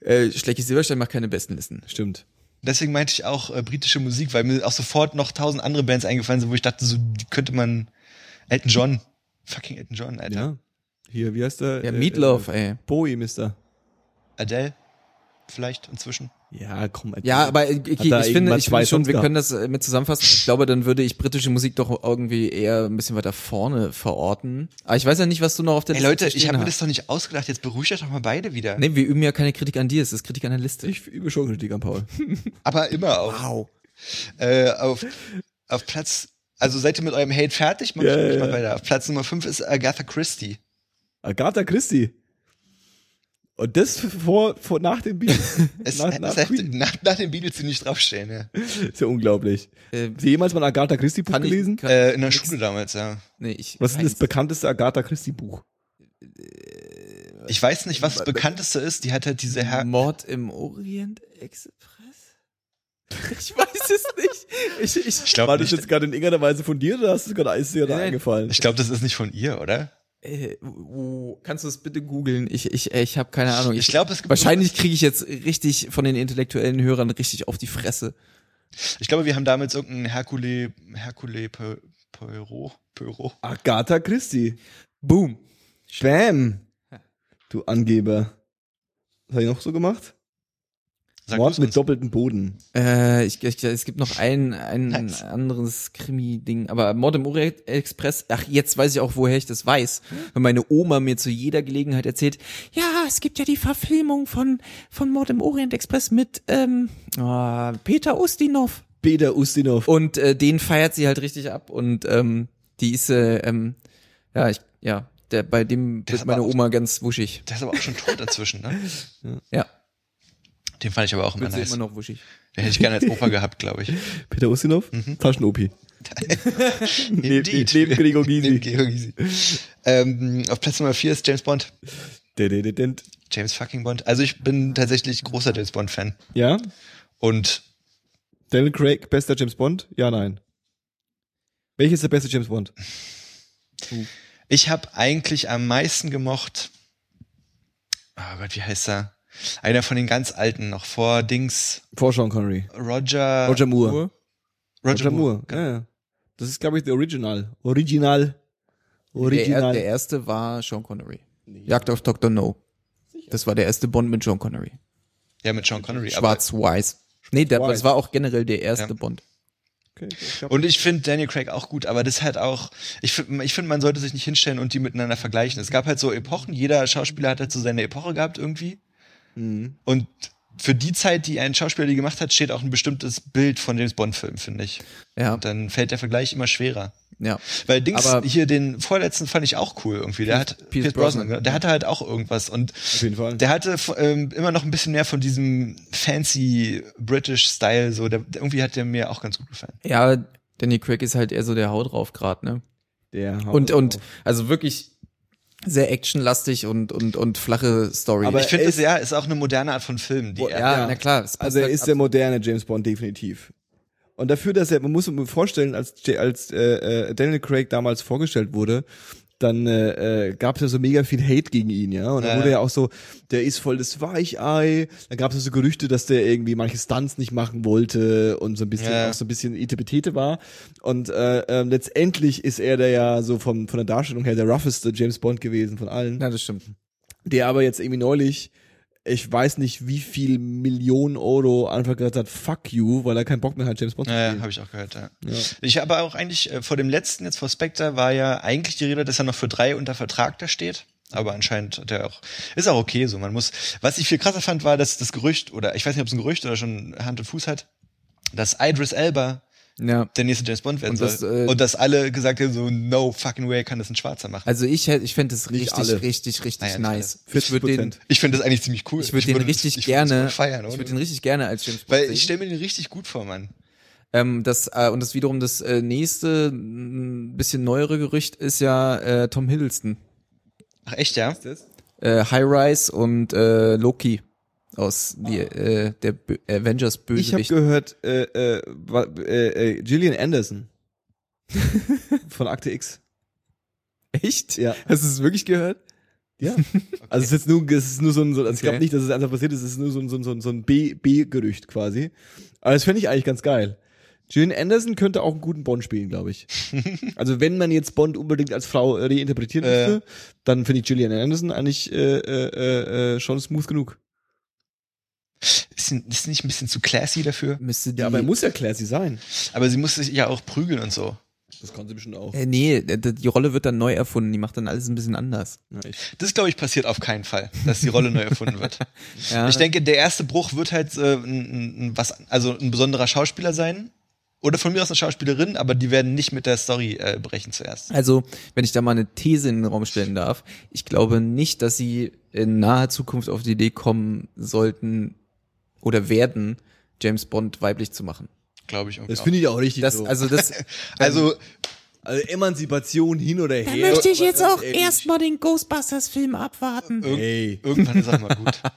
äh, Schlecki Silberstein macht keine besten Listen. Stimmt. Deswegen meinte ich auch äh, britische Musik, weil mir auch sofort noch tausend andere Bands eingefallen sind, wo ich dachte, so die könnte man Elton John, fucking Elton John, Alter. Ja. Hier, wie heißt der? Ja, Äh, Meatloaf, Äh, ey. Bowie, Mister. Adele, vielleicht inzwischen. Ja, komm. Ja, aber ich, Hat ich, ich finde, ich finde schon, wir gehabt? können das äh, mit zusammenfassen. Ich glaube, dann würde ich britische Musik doch irgendwie eher ein bisschen weiter vorne verorten. Aber ich weiß ja nicht, was du noch auf der Ey Liste Leute, ich habe mir das doch nicht ausgedacht, jetzt beruhigt euch doch mal beide wieder. Nee, wir üben ja keine Kritik an dir, es ist Kritik an der Liste. Ich übe schon Kritik an Paul. Aber immer auch. wow. Äh, auf, auf Platz, also seid ihr mit eurem Hate fertig? Mach Ja, ich, ja, ich mal weiter. Auf Platz Nummer 5 ist Agatha Christie. Agatha Christie. Und das vor, vor nach dem Beat. Es, nach, nach hätte- Queen. nach, nach den Beatles, die nicht draufstehen, ja. Ist ja unglaublich. Äh, Hast du jemals mal ein Agatha Christie Buch ich- gelesen? kann- Äh, in der Schule damals, ja. Nee, ich Was ist denn das bekannteste Agatha Christie Buch? Ich weiß nicht, was das bekannteste ist. Die hat halt diese Her Mord im Orient Express? Ich weiß es nicht. Ich, ich, Ich glaube War das jetzt gerade in irgendeiner Weise von dir oder hast du gerade ist dir da eingefallen? Ich glaube, das ist nicht von ihr, oder? Äh, wo, kannst du es bitte googeln? Ich, ich, äh, ich habe keine Ahnung. Ich glaube, es gibt Wahrscheinlich kriege ich jetzt richtig von den intellektuellen Hörern richtig auf die Fresse. Ich glaube, wir haben damals irgendeinen Hercule, Hercule Pe- Poirot, Poirot. Agatha Christie. Boom. Bam. Du Angeber. Was habe ich noch so gemacht? Sag Mord mit doppeltem Boden. Äh, ich, ich, es gibt noch ein, ein Nice. anderes Krimi-Ding, aber Mord im Orient Express, ach, jetzt weiß ich auch, woher ich das weiß. Wenn meine Oma mir zu jeder Gelegenheit erzählt, ja, es gibt ja die Verfilmung von, von Mord im Orient Express mit ähm, ah, Peter Ustinov. Peter Ustinov. Und äh, den feiert sie halt richtig ab und ähm, die ist, äh, ähm, ja, ich, ja, der, bei dem ist wird meine Oma ganz wuschig. Der ist aber auch schon tot dazwischen, ne? Ja, Den fand ich aber auch immer nice. immer noch wuschig. Den hätte ich gerne als Opa gehabt, glaube ich. Peter Ustinov? Taschenopi. Neben- neben Gregor Gysi. Neben Gregor Gysi. ähm, auf Platz Nummer 4 ist James Bond. James fucking Bond. Also ich bin tatsächlich großer James Bond-Fan. Ja? Und Daniel Craig, bester James Bond? Ja, nein. Welches ist der beste James Bond? ich habe eigentlich am meisten gemocht. Oh Gott, wie heißt er? Einer von den ganz alten, noch vor Dings Vor Sean Connery. Roger. Roger Moore. Uhr. Roger Moore. Ja, ja. Das ist, glaube ich, der Original. Original. Der, Original. er- der erste war Sean Connery. Jagd auf Dr. No. Das war der erste Bond mit Sean Connery. Ja, mit Sean Connery. aber- Schwarz-Weiß. Nee, der, das war auch generell der erste Ja. Bond. Okay, ich glaub- Und ich finde Daniel Craig auch gut, aber das halt auch, ich finde, ich find, man sollte sich nicht hinstellen und die miteinander vergleichen. Es gab halt so Epochen, jeder Schauspieler hat halt so seine Epoche gehabt irgendwie. Mhm. Und für die Zeit, die ein Schauspieler die gemacht hat, steht auch ein bestimmtes Bild von James Bond-Film, finde ich. Ja, Und dann fällt der Vergleich immer schwerer. ja. Weil Dings, Aber- hier den vorletzten fand ich auch cool irgendwie. Der Pierce- hat Pierce Pierce Brosnan, Brosnan, der hatte halt auch irgendwas und Auf jeden Fall. der hatte ähm, immer noch ein bisschen mehr von diesem fancy British Style so. Der, der, irgendwie hat der mir auch ganz gut gefallen. Ja, Danny Craig ist halt eher so der Haut drauf grad, ne? Der haut Und, und, drauf. also wirklich sehr actionlastig und, und, und flache Story. Aber ich finde, es ja ist auch eine moderne Art von Film. Die ja, ja. na klar. Also er halt ist der ab- moderne James Bond definitiv. Und dafür, dass er, man muss sich vorstellen, als, als äh, äh, Daniel Craig damals vorgestellt wurde, dann äh, äh, gab es ja so mega viel Hate gegen ihn, ja. Und dann Ja. wurde ja auch so, der ist voll das Weichei. Dann gab es ja so Gerüchte, dass der irgendwie manche Stunts nicht machen wollte und so ein bisschen Ja. auch so ein bisschen Itepetete war. Und äh, äh, letztendlich ist er der ja so vom, von der Darstellung her der rougheste James Bond gewesen von allen Ja, das stimmt. der aber jetzt irgendwie neulich, ich weiß nicht wie viel Millionen Euro einfach gesagt hat, fuck you, weil er keinen Bock mehr hat, James Bond zu Ja, ja spielen. habe ich auch gehört, ja. Ja. Ich habe auch eigentlich, äh, vor dem letzten, jetzt vor Spectre, war ja eigentlich die Rede, dass er noch für drei unter Vertrag da steht. Aber anscheinend hat er auch, ist auch okay so. Man muss, was ich viel krasser fand, war, dass das Gerücht, oder ich weiß nicht, ob es ein Gerücht oder schon Hand und Fuß hat, dass Idris Elba Ja. der nächste James Bond werden Und soll. das, äh, und dass alle gesagt haben, so, no fucking way kann das ein Schwarzer machen. Also ich hätte, ich fände es richtig, alle. richtig, richtig Naja, nice. Ich würde den, 40%. ich finde das eigentlich ziemlich cool. ich würde den würd- richtig ich gerne, feiern, ich würde den richtig gerne als James Bond Weil sehen. ich stelle mir den richtig gut vor, Mann. Ähm, das, äh, und das wiederum das äh, nächste, ein bisschen neuere Gerücht ist ja äh, Tom Hiddleston. Ach echt, ja? Äh, High Rise und äh, Loki aus die, äh, der Bö Avengers Ich habe Bösewicht. gehört, äh, äh, äh, äh, Gillian Anderson von Akte X. Echt? Ja. Hast du es wirklich gehört? Ja. Also es ist jetzt nur, es ist nur so ein, so, also ich glaube Okay. nicht, dass es einfach passiert ist, es ist nur so ein, so ein, so ein, B-Gerücht quasi. Aber das fände ich eigentlich ganz geil. Gillian Anderson könnte auch einen guten Bond spielen, glaube ich. also wenn man jetzt Bond unbedingt als Frau äh, reinterpretieren Äh. müsste, dann finde ich Gillian Anderson eigentlich äh, äh, äh, äh, schon smooth genug. Ist, ist nicht ein bisschen zu classy dafür? Müsste die, Ja, aber er muss ja classy sein. Aber sie muss sich ja auch prügeln und so. Das kann sie bestimmt auch. äh, nee, die Rolle wird dann neu erfunden, die macht dann alles ein bisschen anders. Ja, ich- Das, glaube ich, passiert auf keinen Fall, dass die Rolle neu erfunden wird. Ja, Ich denke, der erste Bruch wird halt äh, ein, ein, was, also ein besonderer Schauspieler sein. Oder von mir aus eine Schauspielerin, aber die werden nicht mit der Story äh, brechen zuerst. Also, wenn ich da mal eine These in den Raum stellen darf, ich glaube nicht, dass sie in naher Zukunft auf die Idee kommen sollten oder werden, James Bond weiblich zu machen. Glaube ich irgendwie. Das finde ich auch richtig Das, so. also das, also, Also Emanzipation hin oder Da her. möchte ich jetzt auch erstmal den Ghostbusters-Film abwarten. irg Hey. irgendwann ist auch mal gut.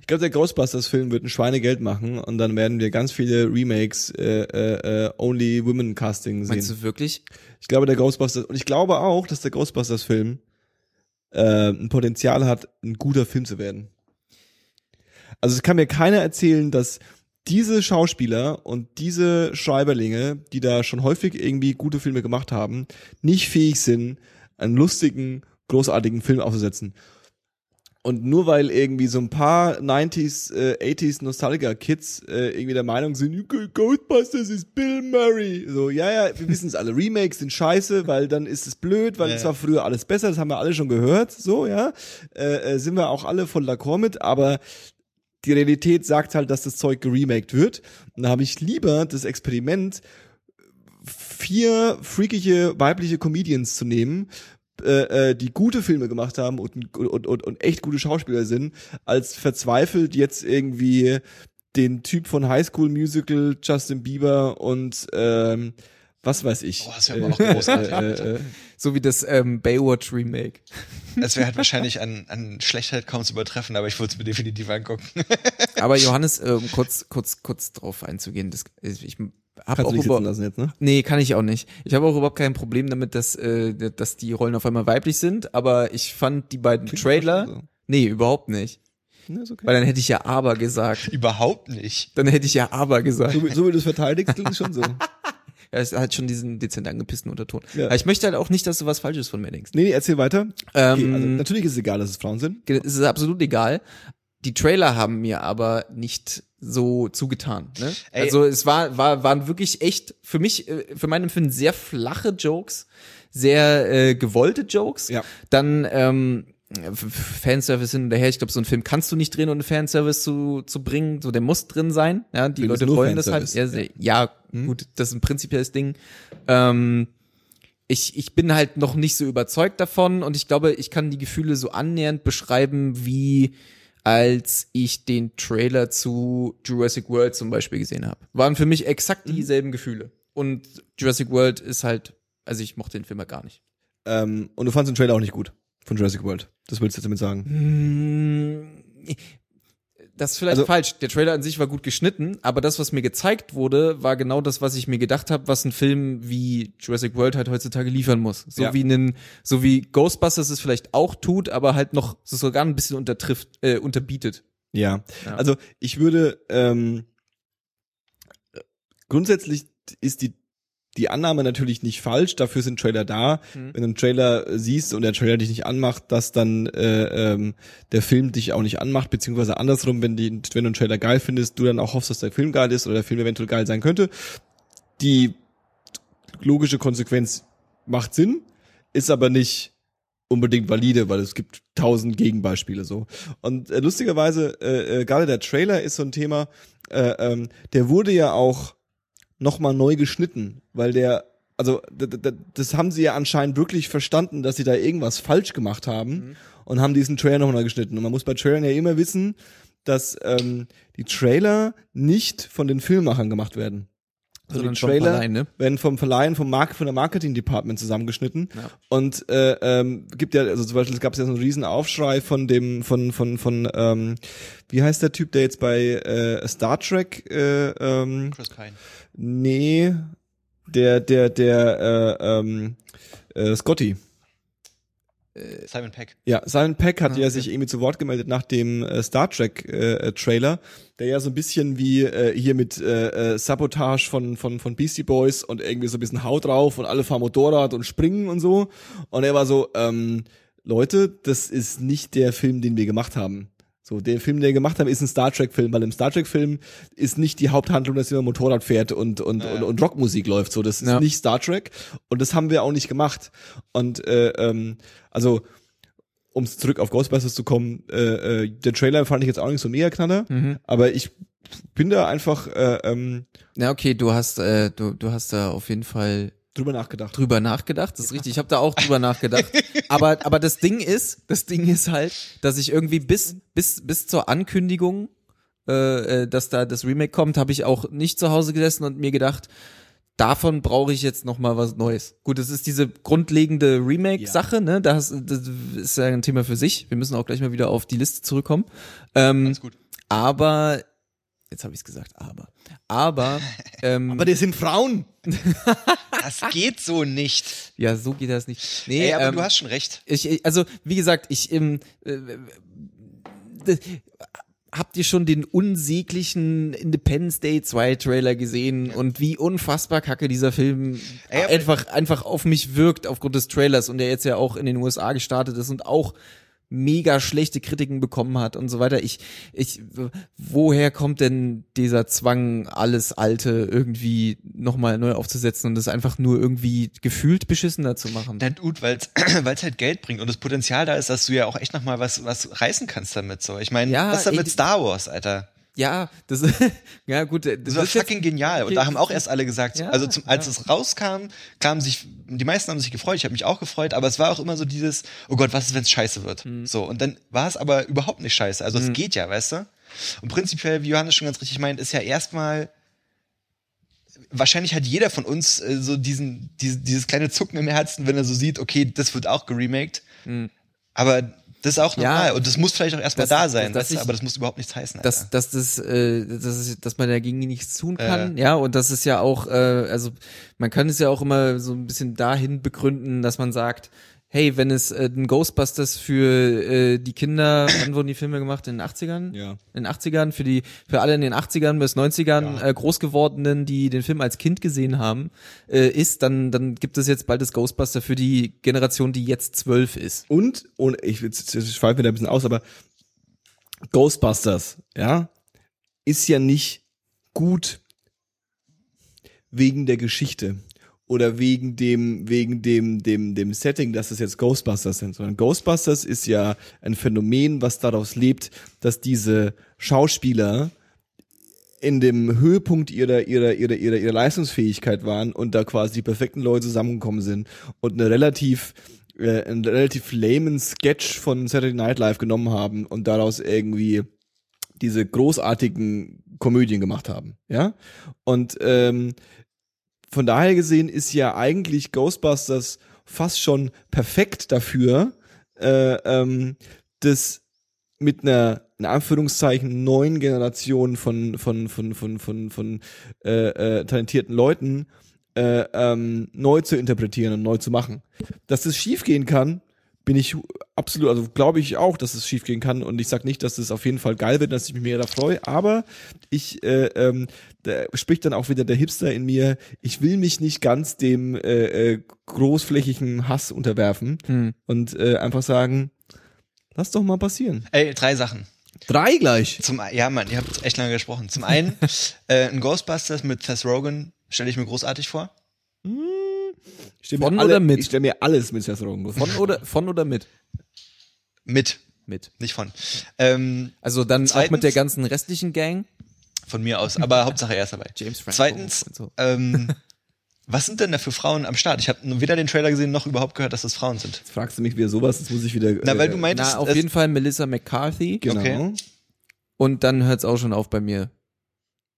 Ich glaube, der Ghostbusters-Film wird ein Schweinegeld machen und dann werden wir ganz viele Remakes äh, äh, äh, Only Women Casting meinst sehen. du wirklich? Ich glaube, der Ghostbusters und ich glaube auch, dass der Ghostbusters-Film äh, ein Potenzial hat, ein guter Film zu werden. Also es kann mir keiner erzählen, dass diese Schauspieler und diese Schreiberlinge, die da schon häufig irgendwie gute Filme gemacht haben, nicht fähig sind, einen lustigen, großartigen Film aufzusetzen. Und nur weil irgendwie so ein paar 90s, äh, 80s Nostalgiker-Kids äh, irgendwie der Meinung sind, Ghostbusters ist Bill Murray. So, ja, ja, wir wissen es alle. Remakes sind scheiße, weil dann ist es blöd, weil Ja. es war früher alles besser, das haben wir alle schon gehört. So, ja. Äh, äh, sind wir auch alle voll d'accord mit, aber die Realität sagt halt, dass das Zeug geremaked wird. Und da habe ich lieber das Experiment, vier freakige weibliche Comedians zu nehmen, äh, äh, die gute Filme gemacht haben und, und, und, und echt gute Schauspieler sind, als verzweifelt jetzt irgendwie den Typ von High School Musical, Justin Bieber und ähm, was weiß ich. Oh, das wäre aber auch großartig. Äh, äh, So wie das ähm, Baywatch Remake. Das wäre halt wahrscheinlich an, an Schlechtheit kaum zu übertreffen, aber ich würde es mir definitiv angucken. Aber Johannes, äh, um kurz, kurz, kurz drauf einzugehen, das, ich habe kannst auch du nicht lassen jetzt, ne? Nee, kann ich auch nicht. Ich habe auch überhaupt kein Problem damit, dass, äh, dass die Rollen auf einmal weiblich sind, aber ich fand die beiden Trailer. So. Nee, überhaupt nicht. Ne, ist okay. Weil dann hätte ich ja aber gesagt. Überhaupt nicht. Dann hätte ich ja aber gesagt. So, wie- so wie du es verteidigst, klingt es schon so. Es hat schon diesen dezent angepissten Unterton. Ja. Aber ich möchte halt auch nicht, dass du was Falsches von mir denkst. Nee, nee, erzähl weiter. Okay, Ähm, also natürlich ist es egal, dass es Frauen sind. Es ist absolut egal. Die Trailer haben mir aber nicht so zugetan. Ne? Ey. Also es war, war, waren wirklich echt für mich, äh, für mein Empfinden sehr flache Jokes, sehr äh, gewollte Jokes. Ja. Dann ähm, Fanservice hin und her. Ich glaube, so einen Film kannst du nicht drehen, ohne Fanservice zu, zu bringen. So, der muss drin sein. Ja, die Film Leute wollen das halt. Ja, sehr- ja gut, das ist ein prinzipielles Ding. Ähm, ich, ich bin halt noch nicht so überzeugt davon und ich glaube, ich kann die Gefühle so annähernd beschreiben, wie als ich den Trailer zu Jurassic World zum Beispiel gesehen habe. Waren für mich exakt dieselben Gefühle. Und Jurassic World ist halt, also ich mochte den Film ja gar nicht. Ähm, und du fandst den Trailer auch nicht gut von Jurassic World. Das willst du jetzt damit sagen. Hm, Das ist vielleicht Also- falsch. Der Trailer an sich war gut geschnitten, aber das, was mir gezeigt wurde, war genau das, was ich mir gedacht habe, was ein Film wie Jurassic World halt heutzutage liefern muss. So Ja. wie einen, so wie Ghostbusters es vielleicht auch tut, aber halt noch so sogar ein bisschen untertrifft, äh, unterbietet. Ja. Ja. Also ich würde ähm, grundsätzlich ist die die Annahme natürlich nicht falsch, dafür sind Trailer da. Mhm. Wenn du einen Trailer siehst und der Trailer dich nicht anmacht, dass dann äh, ähm, der Film dich auch nicht anmacht, beziehungsweise andersrum, wenn, die, wenn du einen Trailer geil findest, du dann auch hoffst, dass der Film geil ist oder der Film eventuell geil sein könnte. Die logische Konsequenz macht Sinn, ist aber nicht unbedingt valide, weil es gibt tausend Gegenbeispiele so. Und äh, lustigerweise, äh, äh, gerade der Trailer ist so ein Thema, äh, ähm, der wurde ja auch nochmal neu geschnitten, weil der, also das haben sie ja anscheinend wirklich verstanden, dass sie da irgendwas falsch gemacht haben und haben diesen Trailer nochmal geschnitten. Und man muss bei Trailern ja immer wissen, dass ähm, die Trailer nicht von den Filmemachern gemacht werden. Also Sondern die vom Trailer Verleih, ne? werden vom Verleihen, vom Mark von der Marketing Department zusammengeschnitten. Ja. Und äh, ähm, gibt ja, also zum Beispiel, es gab ja so einen riesen Aufschrei von dem, von, von, von, ähm, wie heißt der Typ, der jetzt bei äh, Star Trek, äh, ähm, Chris Pine. Nee, der, der, der, äh, ähm, äh, Scotty. Simon Peck. Ja, Simon Peck hat Ah, ja okay. sich irgendwie zu Wort gemeldet nach dem äh, Star Trek äh, äh, Trailer, der ja so ein bisschen wie äh, hier mit äh, äh, Sabotage von von von Beastie Boys und irgendwie so ein bisschen Haut drauf und alle fahren Motorrad und springen und so. Und er war so, ähm, Leute, das ist nicht der Film, den wir gemacht haben. So, der Film, den wir gemacht haben, ist ein Star Trek-Film, weil im Star Trek-Film ist nicht die Haupthandlung, dass jemand Motorrad fährt und, und, und, und Rockmusik läuft. So, das ist Ja. nicht Star Trek und das haben wir auch nicht gemacht. Und äh, ähm, also, um zurück auf Ghostbusters zu kommen, äh, äh, der Trailer fand ich jetzt auch nicht so mega knaller, Mhm. aber ich bin da einfach äh, ähm, Ja, okay, du hast, äh, du, du hast da auf jeden Fall drüber nachgedacht. drüber nachgedacht, das ist richtig. Ich habe da auch drüber nachgedacht. Aber aber das Ding ist, das Ding ist halt, dass ich irgendwie bis bis bis zur Ankündigung, äh, äh, dass da das Remake kommt, habe ich auch nicht zu Hause gesessen und mir gedacht, davon brauche ich jetzt noch mal was Neues. Gut, das ist diese grundlegende Remake-Sache, ne? Das, das ist ja ein Thema für sich. Wir müssen auch gleich mal wieder auf die Liste zurückkommen. Ähm, Ganz gut. aber jetzt habe ich es gesagt, aber aber ähm, Aber das sind Frauen. Das geht so nicht. ja, so geht das nicht. Nee, Ey, aber ähm, du hast schon recht. Ich, also wie gesagt, ich ähm, äh, habt ihr schon den unsäglichen Independence Day 2 Trailer gesehen und wie unfassbar kacke dieser Film Ey, einfach einfach auf mich wirkt aufgrund des Trailers und der jetzt ja auch in den USA gestartet ist und auch mega schlechte Kritiken bekommen hat und so weiter. Ich, ich, woher kommt denn dieser Zwang, alles Alte irgendwie nochmal neu aufzusetzen und das einfach nur irgendwie gefühlt beschissener zu machen? Na gut, weil es halt Geld bringt und das Potenzial da ist, dass du ja auch echt noch mal was was reißen kannst damit so. Ich meine, Ja, was ist da mit Star Wars, Alter? Ja, das ja gut, das, Das war fucking genial. Und da haben auch erst alle gesagt, Ja, also zum, als ja. es rauskam, kamen sich, die meisten haben sich gefreut, ich habe mich auch gefreut, aber es war auch immer so dieses, oh Gott, was ist, wenn es scheiße wird? Mhm. So, und dann war es aber überhaupt nicht scheiße. Also es geht ja, weißt du? Und prinzipiell, wie Johannes schon ganz richtig meint, ist ja erstmal, wahrscheinlich hat jeder von uns äh, so diesen, diese, dieses kleine Zucken im Herzen, wenn er so sieht, okay, das wird auch geremaked. Aber das ist auch Mhm. Ja, normal. und das muss vielleicht auch erstmal das- da sein, das- dass ich- aber das muss überhaupt nichts heißen. Alter. dass, dass das, äh, dass, dass man dagegen nichts tun kann, ja, und das ist ja auch, äh, also man kann es ja auch immer so ein bisschen dahin begründen, dass man sagt, hey, wenn es äh, ein Ghostbusters für äh, die Kinder, wann wurden die Filme gemacht? In den 80ern? Ja. In den 80ern, für die, für alle in den 80ern bis 90ern äh, groß gewordenen, die den Film als Kind gesehen haben, äh, ist, dann, dann gibt es jetzt bald das Ghostbuster für die Generation, die jetzt zwölf ist. Und, und ich, jetzt schweife wieder ein bisschen aus, aber Ghostbusters, ja, ist ja nicht gut wegen der Geschichte oder wegen dem, wegen dem, dem, dem Setting, dass es jetzt Ghostbusters sind, sondern Ghostbusters ist ja ein Phänomen, was daraus lebt, dass diese Schauspieler in dem Höhepunkt ihrer, ihrer, ihrer, ihrer, ihrer Leistungsfähigkeit waren und da quasi die perfekten Leute zusammengekommen sind und eine relativ, äh, einen relativ lamen Sketch von Saturday Night Live genommen haben und daraus irgendwie diese großartigen Komödien gemacht haben, ja. Und ähm, von daher gesehen ist ja eigentlich Ghostbusters fast schon perfekt dafür, äh, ähm, das mit einer in Anführungszeichen neuen Generation von von von von von von äh, äh, talentierten Leuten äh, ähm, neu zu interpretieren und neu zu machen. Dass das schiefgehen kann, bin ich absolut, also glaube ich auch, dass es schiefgehen kann und ich sag nicht, dass es auf jeden Fall geil wird, dass ich mich mehr da freue, aber ich äh, ähm, da spricht dann auch wieder der Hipster in mir, ich will mich nicht ganz dem äh, äh, großflächigen Hass unterwerfen Hm. und äh, einfach sagen, lass doch mal passieren. Ey, drei Sachen. Drei gleich. Zum, ja, Mann, ihr habt echt lange gesprochen. Zum einen, äh, ein Ghostbusters mit Seth Rogen stelle ich mir großartig vor. Stell Von mir alle, oder mit? Ich stelle mir alles mit Seth Rogen vor. Von oder, von oder mit? Mit, Mit. nicht von. Ähm, Also dann auch Zweitens- mit der ganzen restlichen Gang. von mir aus, aber Hauptsache er ist dabei. James Franco Zweitens, und so. ähm, was sind denn da für Frauen am Start? Ich habe weder den Trailer gesehen noch überhaupt gehört, dass das Frauen sind. Jetzt fragst du mich wieder sowas, jetzt muss ich wieder. Na, weil äh, du meintest, Na, auf es- jeden Fall Melissa McCarthy. Genau. Okay. Und dann hört's auch schon auf bei mir.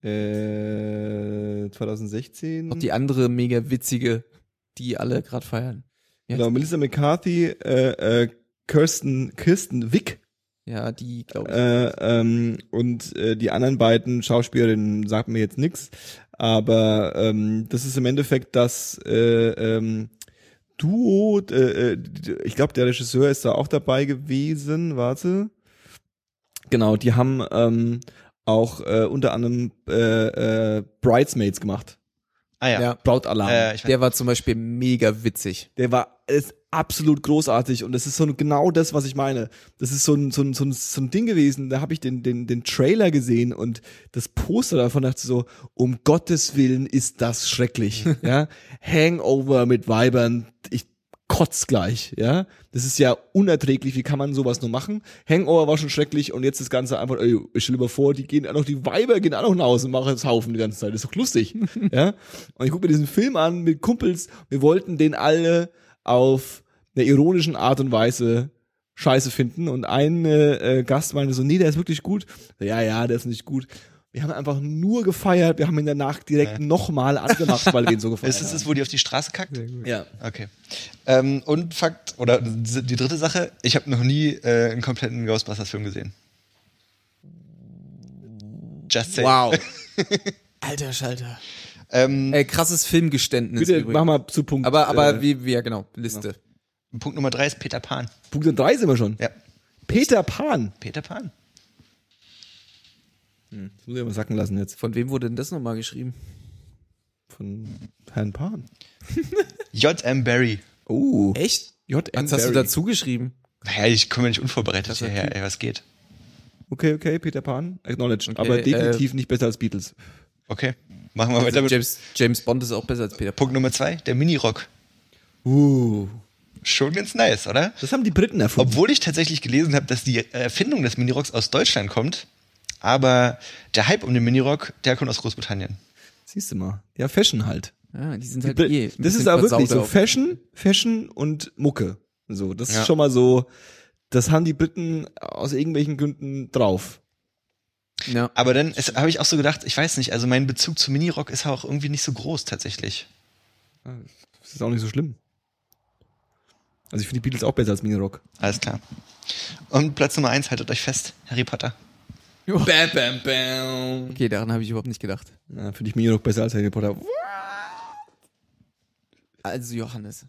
Äh, 2016. Auch die andere mega witzige, die alle gerade feiern. Ja. Genau, Melissa McCarthy, äh, äh, Kirsten, Kirsten Wick Ja, die, glaube ich. äh, ähm, und äh, die anderen beiden Schauspielerinnen sagt mir jetzt nix, aber ähm, das ist im Endeffekt das äh, ähm, Duo, äh, äh, ich glaube der Regisseur ist da auch dabei gewesen, warte. Genau, die haben ähm, auch äh, unter anderem äh, äh, Bridesmaids gemacht. Ah ja. ja. Brautalarm. Äh, Der war zum Beispiel mega witzig. Der war ist absolut großartig und das ist so genau das, was ich meine. Das ist so ein, so ein, so ein, so ein Ding gewesen, da habe ich den, den, den Trailer gesehen und das Poster davon dachte ich so, um Gottes Willen ist das schrecklich. ja, Hangover mit Weibern, ich kotz gleich, ja. Das ist ja unerträglich, wie kann man sowas nur machen? Hangover war schon schrecklich und jetzt das Ganze einfach, ey, ich stell dir mal vor, die gehen auch noch, die Weiber gehen auch noch nach Hause und machen das Haufen die ganze Zeit. Das ist doch lustig, ja. Und ich gucke mir diesen Film an mit Kumpels, wir wollten den alle auf einer ironischen Art und Weise scheiße finden und ein äh, Gast meinte so, nee, der ist wirklich gut. Ja, ja, der ist nicht gut. Wir haben einfach nur gefeiert, wir haben ihn danach direkt nochmal angemacht, weil wir ihn so gefeiert ist es das, wo die auf die Straße kackt? haben. Ja. Okay. Ähm, und Fakt, oder die dritte Sache, ich habe noch nie äh, einen kompletten Ghostbusters-Film gesehen. Just say. Wow. Alter Schalter. Ähm, Ey, krasses Filmgeständnis Bitte übrigens. mach mal zu Punkt. aber, aber äh, wie, wie, ja genau, Liste. Punkt Nummer drei ist Peter Pan. Punkt 3 sind wir schon. Ja, Peter Pan. Peter Pan. Das muss ich mal sacken lassen jetzt. Von wem wurde denn das nochmal geschrieben? Von Herrn Pan. J.M. Barry. Oh. Echt? J.M. Was hast du Barry. dazu geschrieben? Naja, ich komme nicht unvorbereitet hierher, ey, was geht? Okay, okay, Peter Pan. Acknowledged. Okay, aber äh, definitiv nicht besser als Beatles. Okay, machen wir weiter Also mit James, James Bond ist auch besser als Peter Pan. Punkt Nummer zwei, der Minirock. Uh. Schon ganz nice, oder? Das haben die Briten erfunden. Obwohl ich tatsächlich gelesen habe, dass die Erfindung des Minirocks aus Deutschland kommt, aber der Hype um den Minirock, der kommt aus Großbritannien. Siehst du mal. Ja, Fashion halt. Ah, die sind Die halt Brit- eh. das ist aber wirklich so Fashion, Fashion und Mucke. So, das Ja. ist schon mal so, das haben die Briten aus irgendwelchen Gründen drauf. Ja. Aber dann habe ich auch so gedacht, ich weiß nicht, also mein Bezug zu Minirock ist auch irgendwie nicht so groß tatsächlich. Das ist auch nicht so schlimm. Also ich finde die Beatles auch besser als Mini-Rock. Alles klar. Und Platz Nummer eins, haltet euch fest, Harry Potter. Bam, bam, bam. Okay, daran habe ich überhaupt nicht gedacht. Ja, finde ich Mini-Rock besser als Harry Potter. Also Johannes.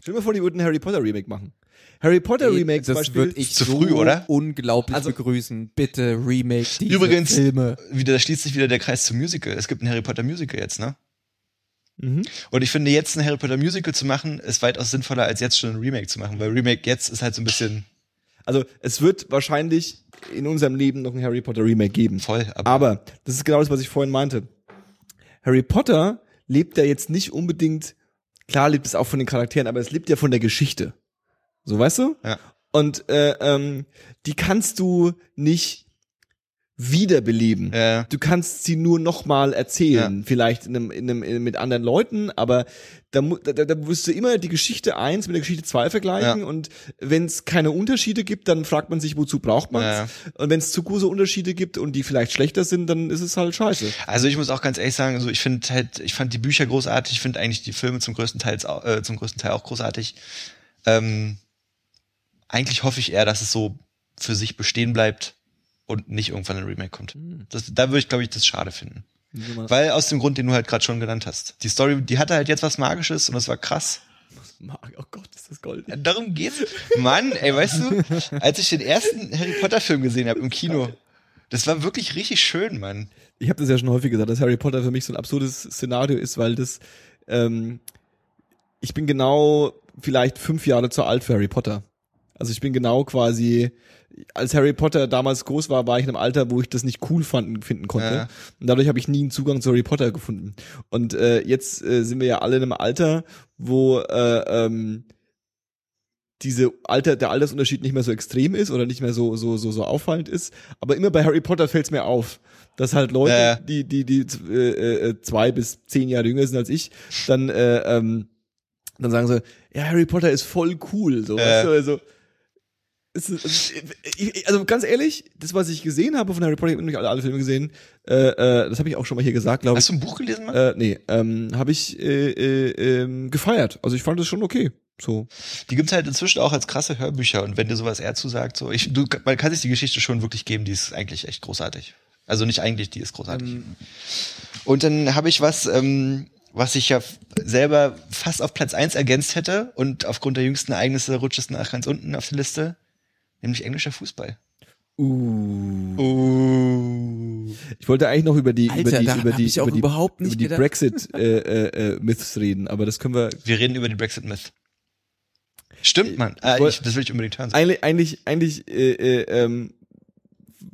Stell dir mal vor, die würden ein Harry Potter Remake machen. Harry Potter Remake zum das Beispiel. würde ich Zu so früh, oder? unglaublich Also- begrüßen. Bitte Remake diese Übrigens, Filme. wieder, da schließt sich wieder der Kreis zum Musical. Es gibt ein Harry Potter Musical jetzt, ne? Mhm. Und ich finde, jetzt ein Harry Potter Musical zu machen, ist weitaus sinnvoller, als jetzt schon ein Remake zu machen, weil Remake jetzt ist halt so ein bisschen Also es wird wahrscheinlich in unserem Leben noch ein Harry Potter Remake geben. voll. Aber, Aber das ist genau das, was ich vorhin meinte. Harry Potter lebt ja jetzt nicht unbedingt, klar lebt es auch von den Charakteren, aber es lebt ja von der Geschichte. So, weißt du? Ja. Und äh, ähm, die kannst du nicht wiederbeleben. äh, Du kannst sie nur nochmal erzählen, vielleicht in einem, in einem, in, mit anderen Leuten, aber da, da, da wirst du immer die Geschichte eins mit der Geschichte zwei vergleichen Ja. und wenn es keine Unterschiede gibt, dann fragt man sich, wozu braucht man Ja. Und wenn es zu große Unterschiede gibt und die vielleicht schlechter sind, dann ist es halt scheiße. also ich muss auch ganz ehrlich sagen, so ich finde halt, ich fand die Bücher großartig, ich finde eigentlich die Filme zum größten Teil äh, zum größten Teil auch großartig. Ähm, eigentlich hoffe ich eher, dass es so für sich bestehen bleibt und nicht irgendwann ein Remake kommt. Hm. Das, da würde ich, glaube ich, das schade finden. Weil aus dem Grund, den du halt gerade schon genannt hast. Die Story, die hatte halt jetzt was Magisches und das war krass. Oh Gott, ist das Gold. Ja, darum geht's. Mann, ey, weißt du, als ich den ersten Harry Potter Film gesehen habe im Kino, das war wirklich richtig schön, Mann. Ich habe das ja schon häufig gesagt, dass Harry Potter für mich so ein absurdes Szenario ist, weil das ähm, ich bin genau vielleicht fünf Jahre zu alt für Harry Potter. Also ich bin genau quasi, als Harry Potter damals groß war, war ich in einem Alter, wo ich das nicht cool fanden, finden konnte. Ja. Und dadurch habe ich nie einen Zugang zu Harry Potter gefunden. Und äh, jetzt äh, sind wir ja alle in einem Alter, wo äh, ähm, diese Alter, der Altersunterschied nicht mehr so extrem ist oder nicht mehr so so so so auffallend ist. Aber immer bei Harry Potter fällt es mir auf, dass halt Leute, Ja. die die die äh, äh, zwei bis zehn Jahre jünger sind als ich, dann äh, ähm, dann sagen sie, ja Harry Potter ist voll cool, so. Ja. Weißt du, also, es ist, es ist- ich- also ganz ehrlich, das was ich gesehen habe von Harry Potter, ich habe nämlich alle, alle Filme gesehen, äh, äh, das habe ich auch schon mal hier gesagt, glaube ich. Hast du ein Buch gelesen, Mann? Äh, nee, ähm, habe ich äh, äh, ähm, gefeiert. Also ich fand das schon okay. So. Die gibt's halt inzwischen auch als krasse Hörbücher und wenn dir sowas eher zusagt, so ich, du, man kann sich die Geschichte schon wirklich geben, die ist eigentlich echt großartig. Also nicht eigentlich, die ist großartig. Ähm. Und dann habe ich was, ähm, was ich ja selber fast auf Platz eins ergänzt hätte und aufgrund der jüngsten Ereignisse rutscht es nach ganz unten auf die Liste, nämlich englischer Fußball. Uh. Oh. Ich wollte eigentlich noch über die über Alter, die über die ich auch über die, überhaupt nicht über die gedacht. Brexit äh, äh, äh, Myths reden, aber das können wir Wir reden über die Brexit Myth. Stimmt, Mann. Ah, woll- ich, das will ich unbedingt hören. eigentlich eigentlich eigentlich äh, äh, ähm,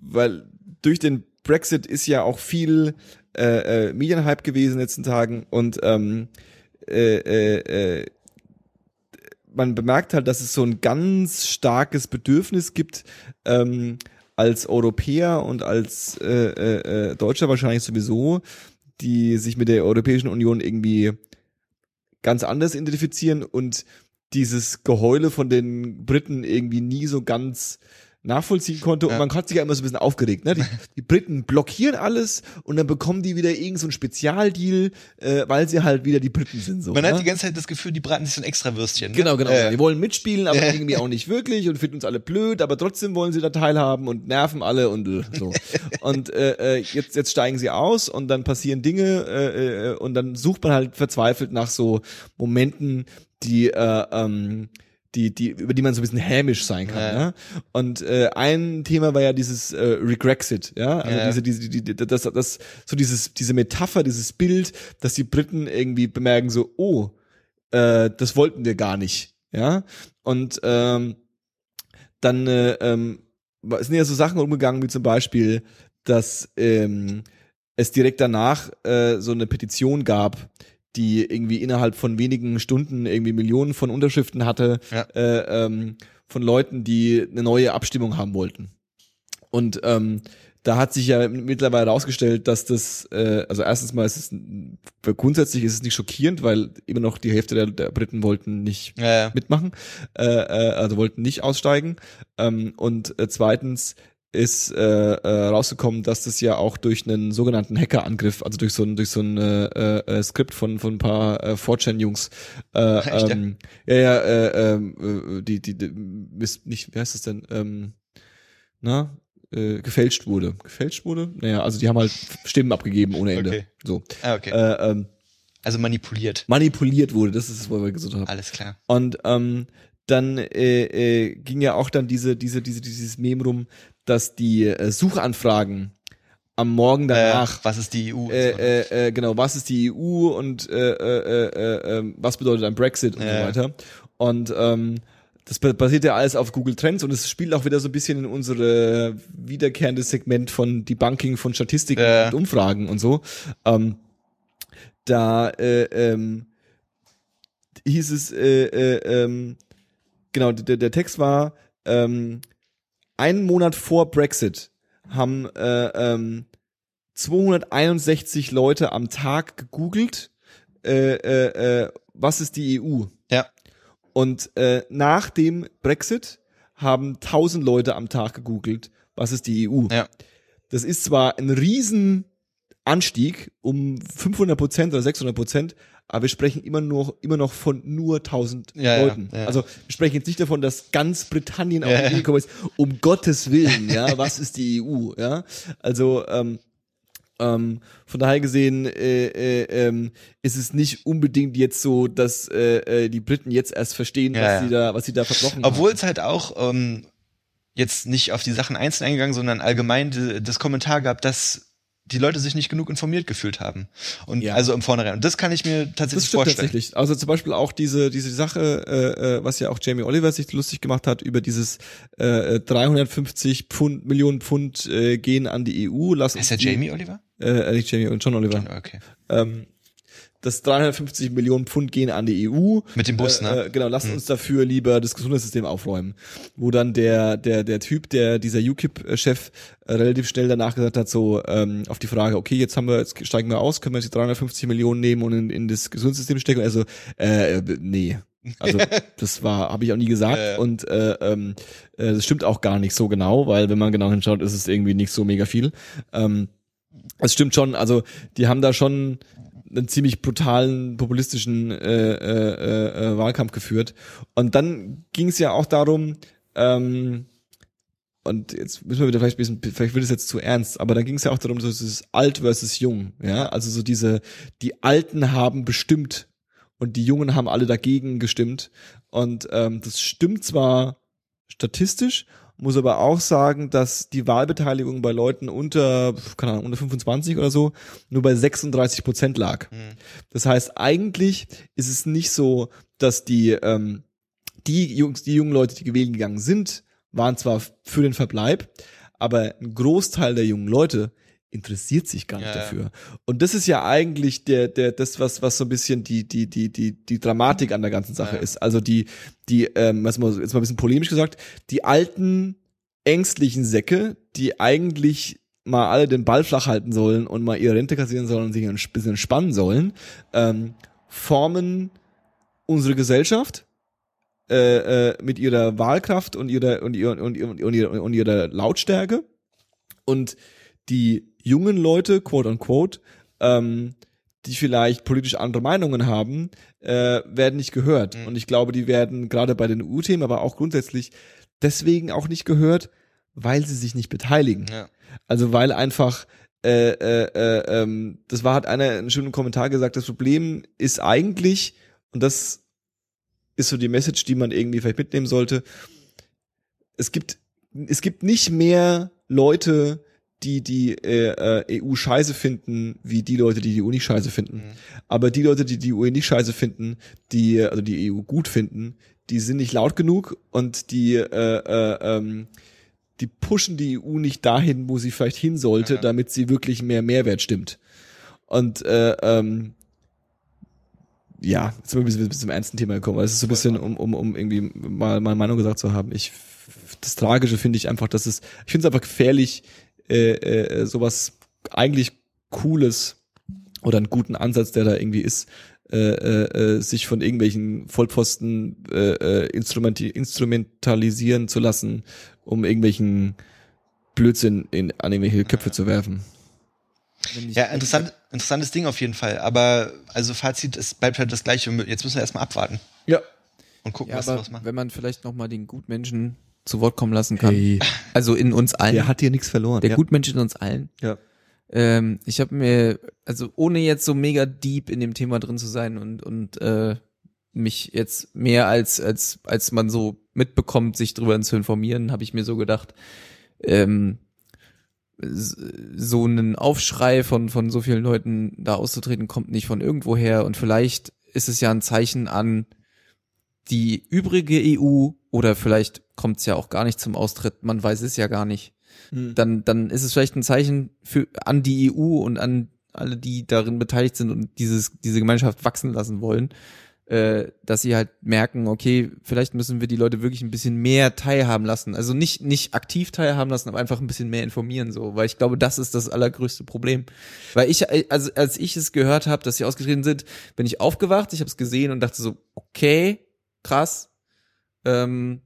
weil durch den Brexit ist ja auch viel äh, äh, Medienhype gewesen in den letzten Tagen und ähm, äh, äh, äh, man bemerkt halt, dass es so ein ganz starkes Bedürfnis gibt, ähm, als Europäer und als äh, äh, äh, Deutscher wahrscheinlich sowieso, die sich mit der Europäischen Union irgendwie ganz anders identifizieren und dieses Geheule von den Briten irgendwie nie so ganz nachvollziehen konnte und Ja. man hat sich ja immer so ein bisschen aufgeregt. Ne? Die, die Briten blockieren alles und dann bekommen die wieder irgend so Spezialdeal, äh, weil sie halt wieder die Briten sind. So, Man ne? hat die ganze Zeit das Gefühl, die braten sich so ein extra Würstchen. Ne? Genau, genau. Äh, Die wollen mitspielen, aber Äh. irgendwie auch nicht wirklich und finden uns alle blöd, aber trotzdem wollen sie da teilhaben und nerven alle und äh, so. und äh, äh, jetzt, jetzt steigen sie aus und dann passieren Dinge äh, äh, und dann sucht man halt verzweifelt nach so Momenten, die äh, ähm, die, die, über die man so ein bisschen hämisch sein kann. Ja. Ja. Und äh, ein Thema war ja dieses äh, Regrexit, ja, also Ja. diese, diese, die, die, das, das, so dieses, diese Metapher, dieses Bild, dass die Briten irgendwie bemerken so, oh, äh, das wollten wir gar nicht, ja. Und ähm, dann äh, ähm, sind ja so Sachen umgegangen wie zum Beispiel, dass ähm, es direkt danach äh, so eine Petition gab, die irgendwie innerhalb von wenigen Stunden irgendwie Millionen von Unterschriften hatte Ja. äh, ähm, von Leuten, die eine neue Abstimmung haben wollten. Und ähm, da hat sich ja mittlerweile herausgestellt, dass das, äh, also erstens mal ist es, grundsätzlich ist es nicht schockierend, weil immer noch die Hälfte der, der Briten wollten nicht Ja, ja. mitmachen, äh, äh, also wollten nicht aussteigen. Ähm, und äh, zweitens ist äh, äh, rausgekommen, dass das ja auch durch einen sogenannten Hackerangriff, also durch so ein durch so ein äh, äh, Skript von von ein paar äh, 4chan-Jungs, äh, Echt, ähm, ja ja äh, ähm, äh, die die, die ist nicht wie heißt das denn ähm, na äh, gefälscht wurde gefälscht wurde naja also die haben halt Stimmen abgegeben ohne Ende Okay. so Ah, okay. äh, ähm, Also manipuliert. manipuliert wurde. Das ist das, was wir gesagt haben. Alles klar. Und ähm, dann äh, äh, ging ja auch dann diese, diese, diese, dieses Meme rum, dass die äh, Suchanfragen am Morgen danach Äh, was ist die EU? so. äh, äh, äh, genau, was ist die EU und äh, äh, äh, äh, was bedeutet ein Brexit und so weiter. Und ähm, das ba- basiert ja alles auf Google Trends und es spielt auch wieder so ein bisschen in unsere wiederkehrende Segment von Debunking von Statistiken und Umfragen und so. Ähm, da äh, ähm, hieß es, äh, äh, ähm, genau, der, der Text war, ähm, einen Monat vor Brexit haben äh, ähm, 261 Leute am Tag gegoogelt, äh, äh, äh, was ist die EU? Ja. Und äh, nach dem Brexit haben 1000 Leute am Tag gegoogelt, was ist die EU? Ja. Das ist zwar ein riesen Anstieg um 500 Prozent oder 600 Prozent, aber wir sprechen immer noch immer noch von nur 1000 Ja, ja, Leuten. ja. Also wir sprechen jetzt nicht davon, dass ganz Britannien auf Ja, die ja. gekommen ist. Um Gottes Willen, ja, was ist die EU? Ja, also ähm, ähm, von daher gesehen äh, äh, ähm, ist es nicht unbedingt jetzt so, dass äh, äh, die Briten jetzt erst verstehen, Ja, was ja. sie da, was sie da verbrochen Obwohl haben. es halt auch ähm, jetzt nicht auf die Sachen einzeln eingegangen, sondern allgemein das Kommentar gab, dass die Leute sich nicht genug informiert gefühlt haben. Und Ja. also im Vornherein. Und das kann ich mir Das tatsächlich stimmt vorstellen. tatsächlich. Also zum Beispiel auch diese diese Sache, äh, äh, was ja auch Jamie Oliver sich lustig gemacht hat über dieses äh, 350 Pfund Millionen Pfund äh, gehen an die EU. Lass Ist der Jamie Oliver? Äh, nicht Jamie und John Oliver. Okay. Ähm, das 350 Millionen Pfund gehen an die EU. Mit dem Bus, äh, ne? Äh, genau, lasst uns dafür lieber das Gesundheitssystem aufräumen. Wo dann der, der, der Typ, der, dieser UKIP-Chef äh, relativ schnell danach gesagt hat, so, ähm, auf die Frage, okay, jetzt haben wir, jetzt steigen wir aus, können wir jetzt die 350 Millionen nehmen und in, in das Gesundheitssystem stecken? Also, äh, äh, nee. Also das war, habe ich auch nie gesagt ja. und äh, ähm, äh, das stimmt auch gar nicht so genau, weil wenn man genau hinschaut, ist es irgendwie nicht so mega viel. Ähm, es stimmt schon, also die haben da schon einen ziemlich brutalen populistischen äh, äh, äh, Wahlkampf geführt. Und dann ging es ja auch darum, ähm, und jetzt müssen wir wieder vielleicht ein bisschen, vielleicht wird es jetzt zu ernst, aber dann ging es ja auch darum, so dieses alt versus jung, ja, also so diese, die Alten haben bestimmt und die Jungen haben alle dagegen gestimmt. Und ähm, das stimmt zwar statistisch, muss aber auch sagen, dass die Wahlbeteiligung bei Leuten unter, keine Ahnung, unter 25 oder so nur bei 36 Prozent lag. Das heißt, eigentlich ist es nicht so, dass die, ähm, die Jungs, die jungen Leute, die gewählt gegangen sind, waren zwar für den Verbleib, aber ein Großteil der jungen Leute interessiert sich gar nicht Ja, ja. dafür. Und das ist ja eigentlich der, der, das, was, was so ein bisschen die, die, die, die, die Dramatik an der ganzen Sache Ja. ist. Also die, die, ähm, was mal, jetzt mal ein bisschen polemisch gesagt, die alten, ängstlichen Säcke, die eigentlich mal alle den Ball flach halten sollen und mal ihre Rente kassieren sollen und sich ein bisschen entspannen sollen, ähm, formen unsere Gesellschaft äh, äh, mit ihrer Wahlkraft und ihrer und ihrer und, ihrer- und, ihrer, und ihrer Lautstärke und die jungen Leute, quote unquote, ähm, die vielleicht politisch andere Meinungen haben, äh, werden nicht gehört. Und ich glaube, die werden gerade bei den EU-Themen, aber auch grundsätzlich deswegen auch nicht gehört, weil sie sich nicht beteiligen. Ja. Also weil einfach äh, äh, äh, ähm, das war hat einer einen schönen Kommentar gesagt, das Problem ist eigentlich und das ist so die Message, die man irgendwie vielleicht mitnehmen sollte. Es gibt es gibt nicht mehr Leute, die die äh, äh, EU scheiße finden, wie die Leute, die die EU nicht scheiße finden. Mhm. Aber die Leute, die die EU nicht scheiße finden, die also die EU gut finden, die sind nicht laut genug und die äh, äh, ähm, die pushen die EU nicht dahin, wo sie vielleicht hin sollte, Ja. damit sie wirklich mehr Mehrwert stimmt. Und äh, ähm, ja, jetzt sind wir ein bisschen, zum ernsten Thema gekommen, es ist so ein bisschen, um, um, um irgendwie mal meine Meinung gesagt zu haben. Ich das Tragische finde ich einfach, dass es, ich finde es einfach gefährlich, äh, äh, sowas eigentlich Cooles oder einen guten Ansatz, der da irgendwie ist, äh, äh, äh, sich von irgendwelchen Vollpfosten äh, äh, instrumentalisieren zu lassen, um irgendwelchen Blödsinn in, an irgendwelche Köpfe zu werfen. Ja, interessant, interessantes Ding auf jeden Fall. Aber also Fazit, es bleibt halt das gleiche. Jetzt müssen wir erstmal abwarten Ja. und gucken, Ja, was aber wir was machen. wenn man vielleicht noch mal den Gutmenschen zu Wort kommen lassen kann. Hey, Also in uns allen. der hat hier nichts verloren. der ja. Gutmensch in uns allen. Ja. ähm, ich habe mir, also ohne jetzt so mega deep in dem Thema drin zu sein und, und äh, mich jetzt mehr als, als, als man so mitbekommt, sich drüber zu informieren, habe ich mir so gedacht, ähm, so einen Aufschrei von, von so vielen Leuten da auszutreten, kommt nicht von irgendwoher und vielleicht ist es ja ein Zeichen an die übrige EU oder vielleicht kommt es ja auch gar nicht zum Austritt, man weiß es ja gar nicht. Hm. Dann, dann ist es vielleicht ein Zeichen für an die EU und an alle, die darin beteiligt sind und dieses, diese Gemeinschaft wachsen lassen wollen, äh, dass sie halt merken, okay, vielleicht müssen wir die Leute wirklich ein bisschen mehr teilhaben lassen. Also nicht, nicht aktiv teilhaben lassen, aber einfach ein bisschen mehr informieren, so, weil ich glaube, das ist das allergrößte Problem. Weil ich, also als ich es gehört habe, dass sie ausgetreten sind, bin ich aufgewacht, ich habe es gesehen und dachte so, okay, krass. Ähm,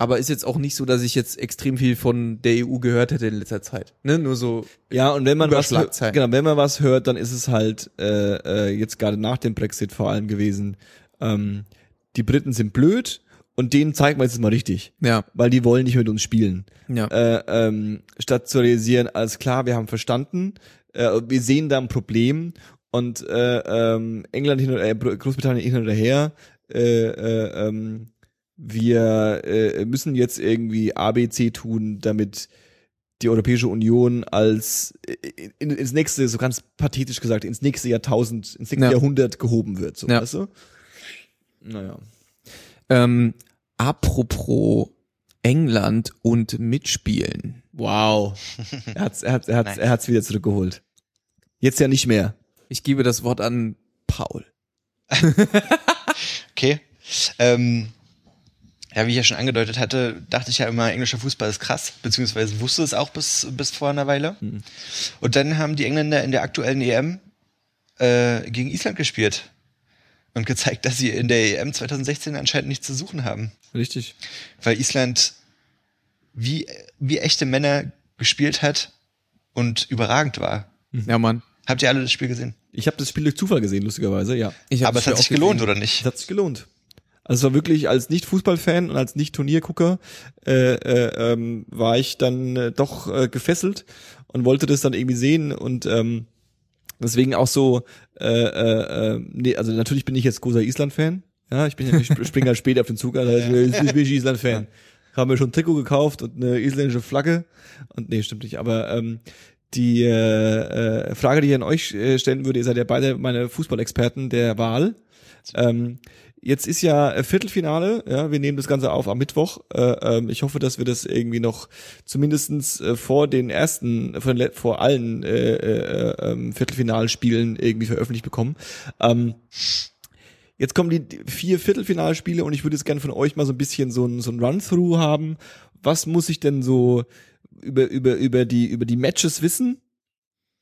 aber ist jetzt auch nicht so, dass ich jetzt extrem viel von der EU gehört hätte in letzter Zeit. Ne? Nur so, Ja, und wenn man was hört, genau, wenn man was hört, dann ist es halt äh, äh, jetzt gerade nach dem Brexit vor allem gewesen. Ähm, die Briten sind blöd und denen zeigen wir jetzt mal richtig, ja, weil die wollen nicht mit uns spielen. ja. Äh, ähm, statt zu realisieren, alles klar, wir haben verstanden, äh, wir sehen da ein Problem und äh, ähm, England hin oder äh, Großbritannien hin oder her, äh, äh, ähm, wir äh, müssen jetzt irgendwie ABC tun, damit die Europäische Union als äh, in, ins nächste, so ganz pathetisch gesagt, ins nächste Jahrtausend, ins nächste Ja. Jahrhundert gehoben wird. So, Ja. weißt du? Naja. Ähm, apropos England und Mitspielen. Wow. er hat's, er hat's, er hat's, er hat's wieder zurückgeholt. Jetzt ja nicht mehr. Ich gebe das Wort an Paul. Okay. Ähm, ja, wie ich ja schon angedeutet hatte, dachte ich ja immer, englischer Fußball ist krass, beziehungsweise wusste es auch bis, bis vor einer Weile. Und dann haben die Engländer in der aktuellen EM äh, gegen Island gespielt und gezeigt, dass sie in der EM 2016 anscheinend nichts zu suchen haben. Richtig. Weil Island wie, wie echte Männer gespielt hat und überragend war. Ja, Mann. Habt ihr alle das Spiel gesehen? Ich habe das Spiel durch Zufall gesehen, lustigerweise, ja. Ich Aber es hat sich gelohnt, gesehen. oder nicht? Es hat sich gelohnt. Also es war wirklich als Nicht-Fußballfan und als Nicht-Turniergucker äh, äh, ähm, war ich dann äh, doch äh, gefesselt und wollte das dann irgendwie sehen und ähm, deswegen auch so, äh, äh, äh, nee, also natürlich bin ich jetzt großer Island-Fan. Ja, ich bin ja, ich springe halt später auf den Zug, also ich bin ich Island-Fan. Haben mir schon ein Trikot gekauft und eine isländische Flagge. Und nee, stimmt nicht. Aber ähm, die äh, äh, Frage, die ich an euch äh, stellen würde, ihr seid ja beide meine Fußballexperten der Wahl. Ähm, jetzt ist ja äh, Viertelfinale, ja, wir nehmen das Ganze auf am Mittwoch. Äh, ähm, ich hoffe, dass wir das irgendwie noch zumindestens äh, vor den ersten, vor, den, vor allen äh, äh, ähm, Viertelfinalspielen irgendwie veröffentlicht bekommen. Ähm, Jetzt kommen die vier Viertelfinalspiele und ich würde jetzt gerne von euch mal so ein bisschen so ein, so ein Run-Through haben. Was muss ich denn so über, über, über die, über die Matches wissen,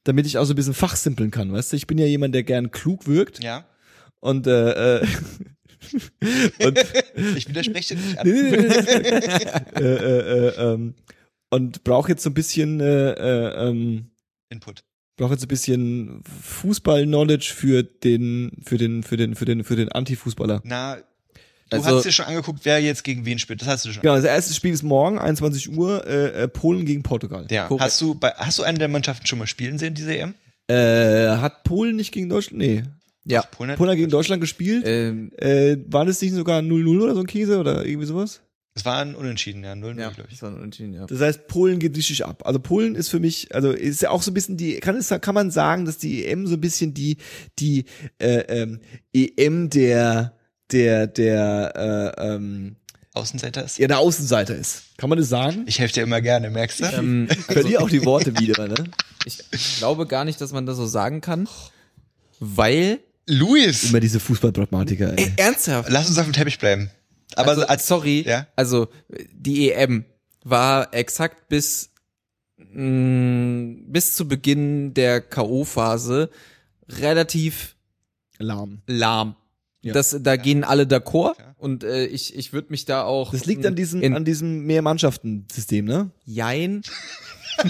damit ich auch so ein bisschen fachsimpeln kann, weißt du? Ich bin ja jemand, der gern klug wirkt Ja. und, äh, äh, und, Ich widerspreche dir nicht äh, äh, äh, ähm, und brauche jetzt so ein bisschen, äh, äh, ähm, Input. brauche jetzt ein bisschen Fußball-Knowledge für den, für den, für den, für den, für den Anti-Fußballer. Na, du Also- hast dir schon angeguckt, wer jetzt gegen wen spielt. Das hast du schon. Genau, das erste Spiel ist morgen, 21 Uhr, äh, äh, Polen gegen Portugal. Ja. Korrekt. Hast du bei, hast du eine der Mannschaften schon mal spielen sehen, diese EM? Äh, hat Polen nicht gegen Deutschland? Nee. Ja. Polen hat- Polen hat gegen Deutschland gespielt. Ähm, Äh, war das nicht sogar 0-0 oder so ein Käse oder irgendwie sowas? Es war ein Unentschieden, ja, 0-0, ja, glaube ich. das war ein Unentschieden, ja. Das heißt, Polen geht richtig ab. Also Polen ist für mich, also ist ja auch so ein bisschen die, kann es, kann man sagen, dass die EM so ein bisschen die, die äh, ähm, EM der, der, der, äh, ähm, Außenseiter ist. ja, der Außenseiter ist. Kann man das sagen? Ich helfe dir immer gerne, merkst du? Ähm, Ich verliere auch die Worte wieder, ne? ich glaube gar nicht, dass man das so sagen kann, weil Luis! Immer diese Fußballpragmatiker, ey. Ey, ernsthaft. Lass uns auf dem Teppich bleiben. Aber also, als, sorry, Ja? also die EM war exakt bis mh, bis zu Beginn der KO-Phase relativ Lahm. lahm. Ja. Das, da gehen alle d'accord Klar. und äh, ich, ich würde mich da auch. Das liegt an diesem, in an diesem Mehrmannschaften-System, ne? Jein.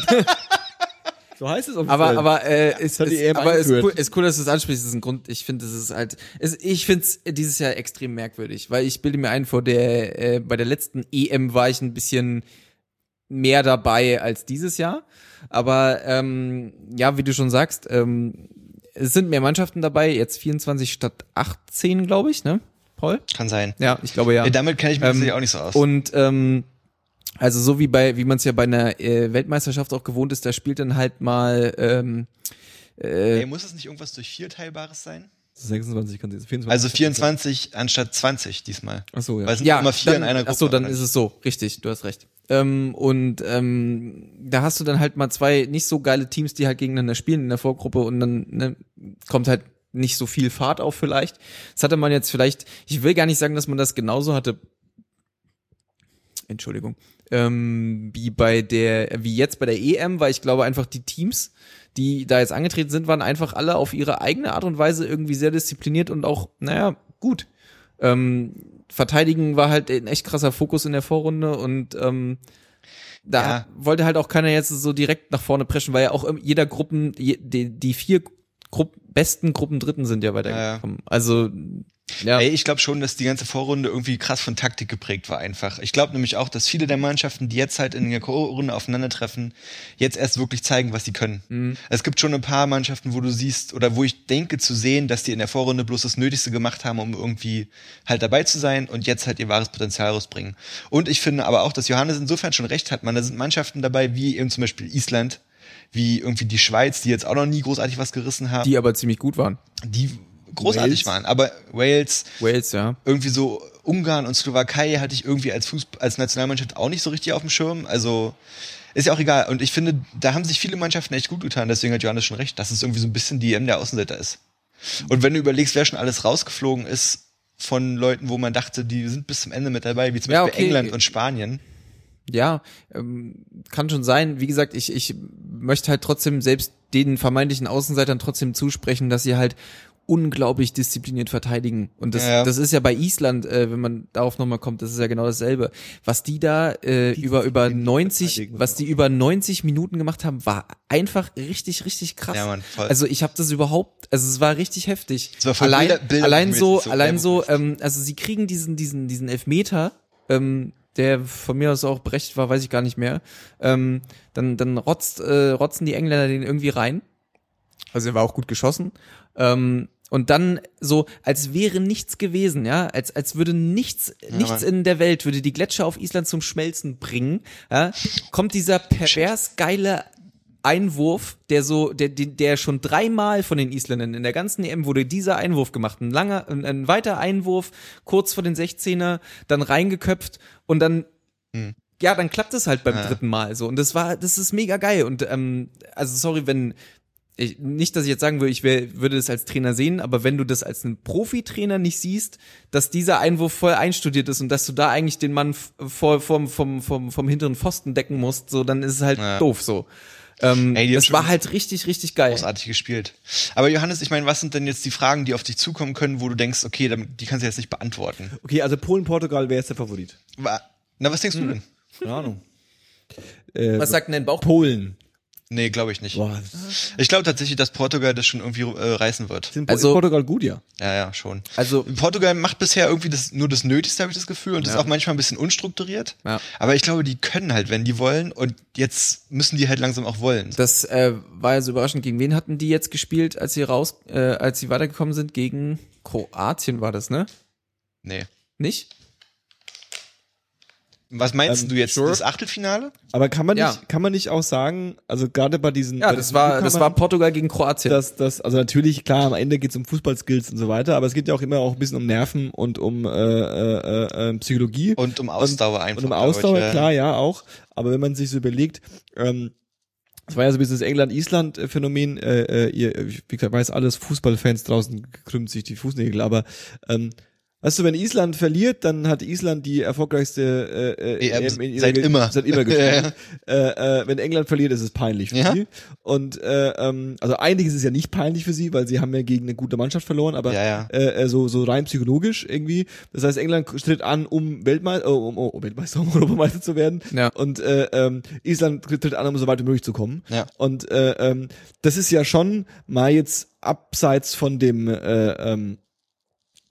So heißt es auf Aber, aber, äh, ist, ist, EM aber ist, cool, ist cool, dass du es ansprichst. Das ist ein Grund. Ich finde, das ist halt, ist, ich finde es dieses Jahr extrem merkwürdig, weil ich bilde mir ein, vor der, äh, bei der letzten EM war ich ein bisschen mehr dabei als dieses Jahr. Aber ähm, ja, wie du schon sagst, ähm, es sind mehr Mannschaften dabei, jetzt 24 statt 18, glaube ich, ne? Paul? Kann sein. Ja, ich glaube ja. Ja, damit kenne ich mich Ähm, auch nicht so aus. Und ähm, also so wie bei, wie man es ja bei einer äh, Weltmeisterschaft auch gewohnt ist, da spielt dann halt mal ähm, Ey, muss es nicht irgendwas durch vier Teilbares sein? 26 kann sie 24. Also 24 anstatt 20 diesmal. Ach so, ja. Weil es sind ja, immer vier dann, in einer Gruppe. Ach so, dann ist es so, richtig, du hast recht. Ähm, und ähm, da hast du dann halt mal zwei nicht so geile Teams, die halt gegeneinander spielen in der Vorgruppe und dann ne, kommt halt nicht so viel Fahrt auf vielleicht. Das hatte man jetzt vielleicht, ich will gar nicht sagen, dass man das genauso hatte. Entschuldigung. Ähm, wie bei der, wie jetzt bei der EM, weil ich glaube einfach die Teams, die da jetzt angetreten sind, waren einfach alle auf ihre eigene Art und Weise irgendwie sehr diszipliniert und auch, naja, gut. Ähm, verteidigen war halt ein echt krasser Fokus in der Vorrunde und ähm, da Ja. wollte halt auch keiner jetzt so direkt nach vorne preschen, weil ja auch jeder Gruppen, die, die vier Grupp, besten Gruppen Dritten sind ja weitergekommen. Also ja, Ey, ich glaube schon, dass die ganze Vorrunde irgendwie krass von Taktik geprägt war einfach. Ich glaube nämlich auch, dass viele der Mannschaften, die jetzt halt in der Vorrunde aufeinandertreffen, jetzt erst wirklich zeigen, was sie können. Mhm. Es gibt schon ein paar Mannschaften, wo du siehst oder wo ich denke zu sehen, dass die in der Vorrunde bloß das Nötigste gemacht haben, um irgendwie halt dabei zu sein und jetzt halt ihr wahres Potenzial rausbringen. Und ich finde aber auch, dass Johannes insofern schon recht hat, man, da sind Mannschaften dabei, wie eben zum Beispiel Island, wie irgendwie die Schweiz, die jetzt auch noch nie großartig was gerissen haben, die aber ziemlich gut waren. die großartig Wales. waren. Aber Wales, Wales, ja. irgendwie so Ungarn und Slowakei hatte ich irgendwie als Fußball, als Nationalmannschaft auch nicht so richtig auf dem Schirm. Also ist ja auch egal. Und ich finde, da haben sich viele Mannschaften echt gut getan. Deswegen hat Johannes schon recht, dass es irgendwie so ein bisschen die EM der Außenseiter ist. Und wenn du überlegst, wer schon alles rausgeflogen ist von Leuten, wo man dachte, die sind bis zum Ende mit dabei, wie zum Ja, Beispiel okay. England und Spanien. Ja, ähm, kann schon sein. Wie gesagt, ich, ich möchte halt trotzdem selbst den vermeintlichen Außenseitern trotzdem zusprechen, dass sie halt unglaublich diszipliniert verteidigen. Und das, Ja, ja. das ist ja bei Island, äh, wenn man darauf nochmal kommt, das ist ja genau dasselbe. Was die da äh, über über 90, verteidigen. was die über 90 Minuten gemacht haben, war einfach richtig, richtig krass. Ja, Mann, voll. Also ich habe das überhaupt, also es war richtig heftig. Es war voll allein, Bilder- Bilder- allein so, so allein so, ähm, also sie kriegen diesen, diesen, diesen Elfmeter, ähm, der von mir aus auch berechtigt war, weiß ich gar nicht mehr. Ähm, dann, dann rotzt, äh, rotzen die Engländer den irgendwie rein. Also er war auch gut geschossen. Ähm, und dann so, als wäre nichts gewesen, ja, als, als würde nichts, nichts Mann. in der Welt, würde die Gletscher auf Island zum Schmelzen bringen, ja, kommt dieser pervers geile Einwurf, der so, der, der, schon dreimal von den Isländern in der ganzen EM wurde dieser Einwurf gemacht. Ein langer, ein, ein weiter Einwurf, kurz vor den 16er, dann reingeköpft und dann, ja, dann klappt es halt beim Ja. dritten Mal so. Und das war, das ist mega geil. Und ähm, also sorry, wenn ich, nicht, dass ich jetzt sagen würde, ich wär, würde das als Trainer sehen, aber wenn du das als einen Profitrainer nicht siehst, dass dieser Einwurf voll einstudiert ist und dass du da eigentlich den Mann vor, vom, vom, vom, vom hinteren Pfosten decken musst, so, dann ist es halt Ja. doof so. Ähm, Ey, das war halt richtig, richtig geil. Großartig gespielt. Aber Johannes, ich meine, was sind denn jetzt die Fragen, die auf dich zukommen können, wo du denkst, okay, die kannst du jetzt nicht beantworten? Okay, also Polen, Portugal, wer ist der Favorit? Na, was denkst du denn? Keine Ahnung. Äh, Was sagt denn dein Bauch? Polen. Nee, glaube ich nicht. Boah, Ich glaube tatsächlich, dass Portugal das schon irgendwie äh, reißen wird. sind Also- also, Portugal gut, ja. Ja, ja, schon. Also, Portugal macht bisher irgendwie das, nur das Nötigste, habe ich das Gefühl, und ist auch manchmal ein bisschen unstrukturiert. Ja. Aber ich glaube, die können halt, wenn die wollen, und jetzt müssen die halt langsam auch wollen. das äh, war ja so überraschend. Gegen wen hatten die jetzt gespielt, als sie raus, äh, als sie weitergekommen sind? Gegen Kroatien war das, ne? Nee. Nicht? Was meinst Ähm, du jetzt? sure. Das Achtelfinale? Aber kann man Ja. nicht, kann man nicht auch sagen, also gerade bei diesen, Ja, bei das war, das war Portugal gegen Kroatien. dass das, also natürlich, klar, am Ende geht's um Fußballskills und so weiter, aber es geht ja auch immer auch ein bisschen um Nerven und um äh, äh, äh, äh, Psychologie. Und um Ausdauer einfach. Und um ich, Ausdauer, ja. klar, ja, auch. Aber wenn man sich so überlegt, ähm, das war ja so ein bisschen das England-Island-Phänomen, äh, äh, ihr, wie gesagt, weiß alles, Fußballfans draußen krümmt sich die Fußnägel, aber ähm, weißt du, wenn Island verliert, dann hat Island die erfolgreichste äh, äh, EM EM in seit immer. Seit immer gespielt. äh, äh, wenn England verliert, ist es peinlich für Ja. sie. Und äh, ähm, also eigentlich ist es ja nicht peinlich für sie, weil sie haben ja gegen eine gute Mannschaft verloren, aber Ja, ja. Äh, äh, so so rein psychologisch irgendwie. Das heißt, England tritt an, um Weltmeister, oh, um, oh, um Weltmeister, um Europameister zu werden. Ja. Und äh, ähm, Island tritt an, um so weit wie möglich zu kommen. Ja. Und äh, ähm, das ist ja schon mal jetzt abseits von dem äh, ähm,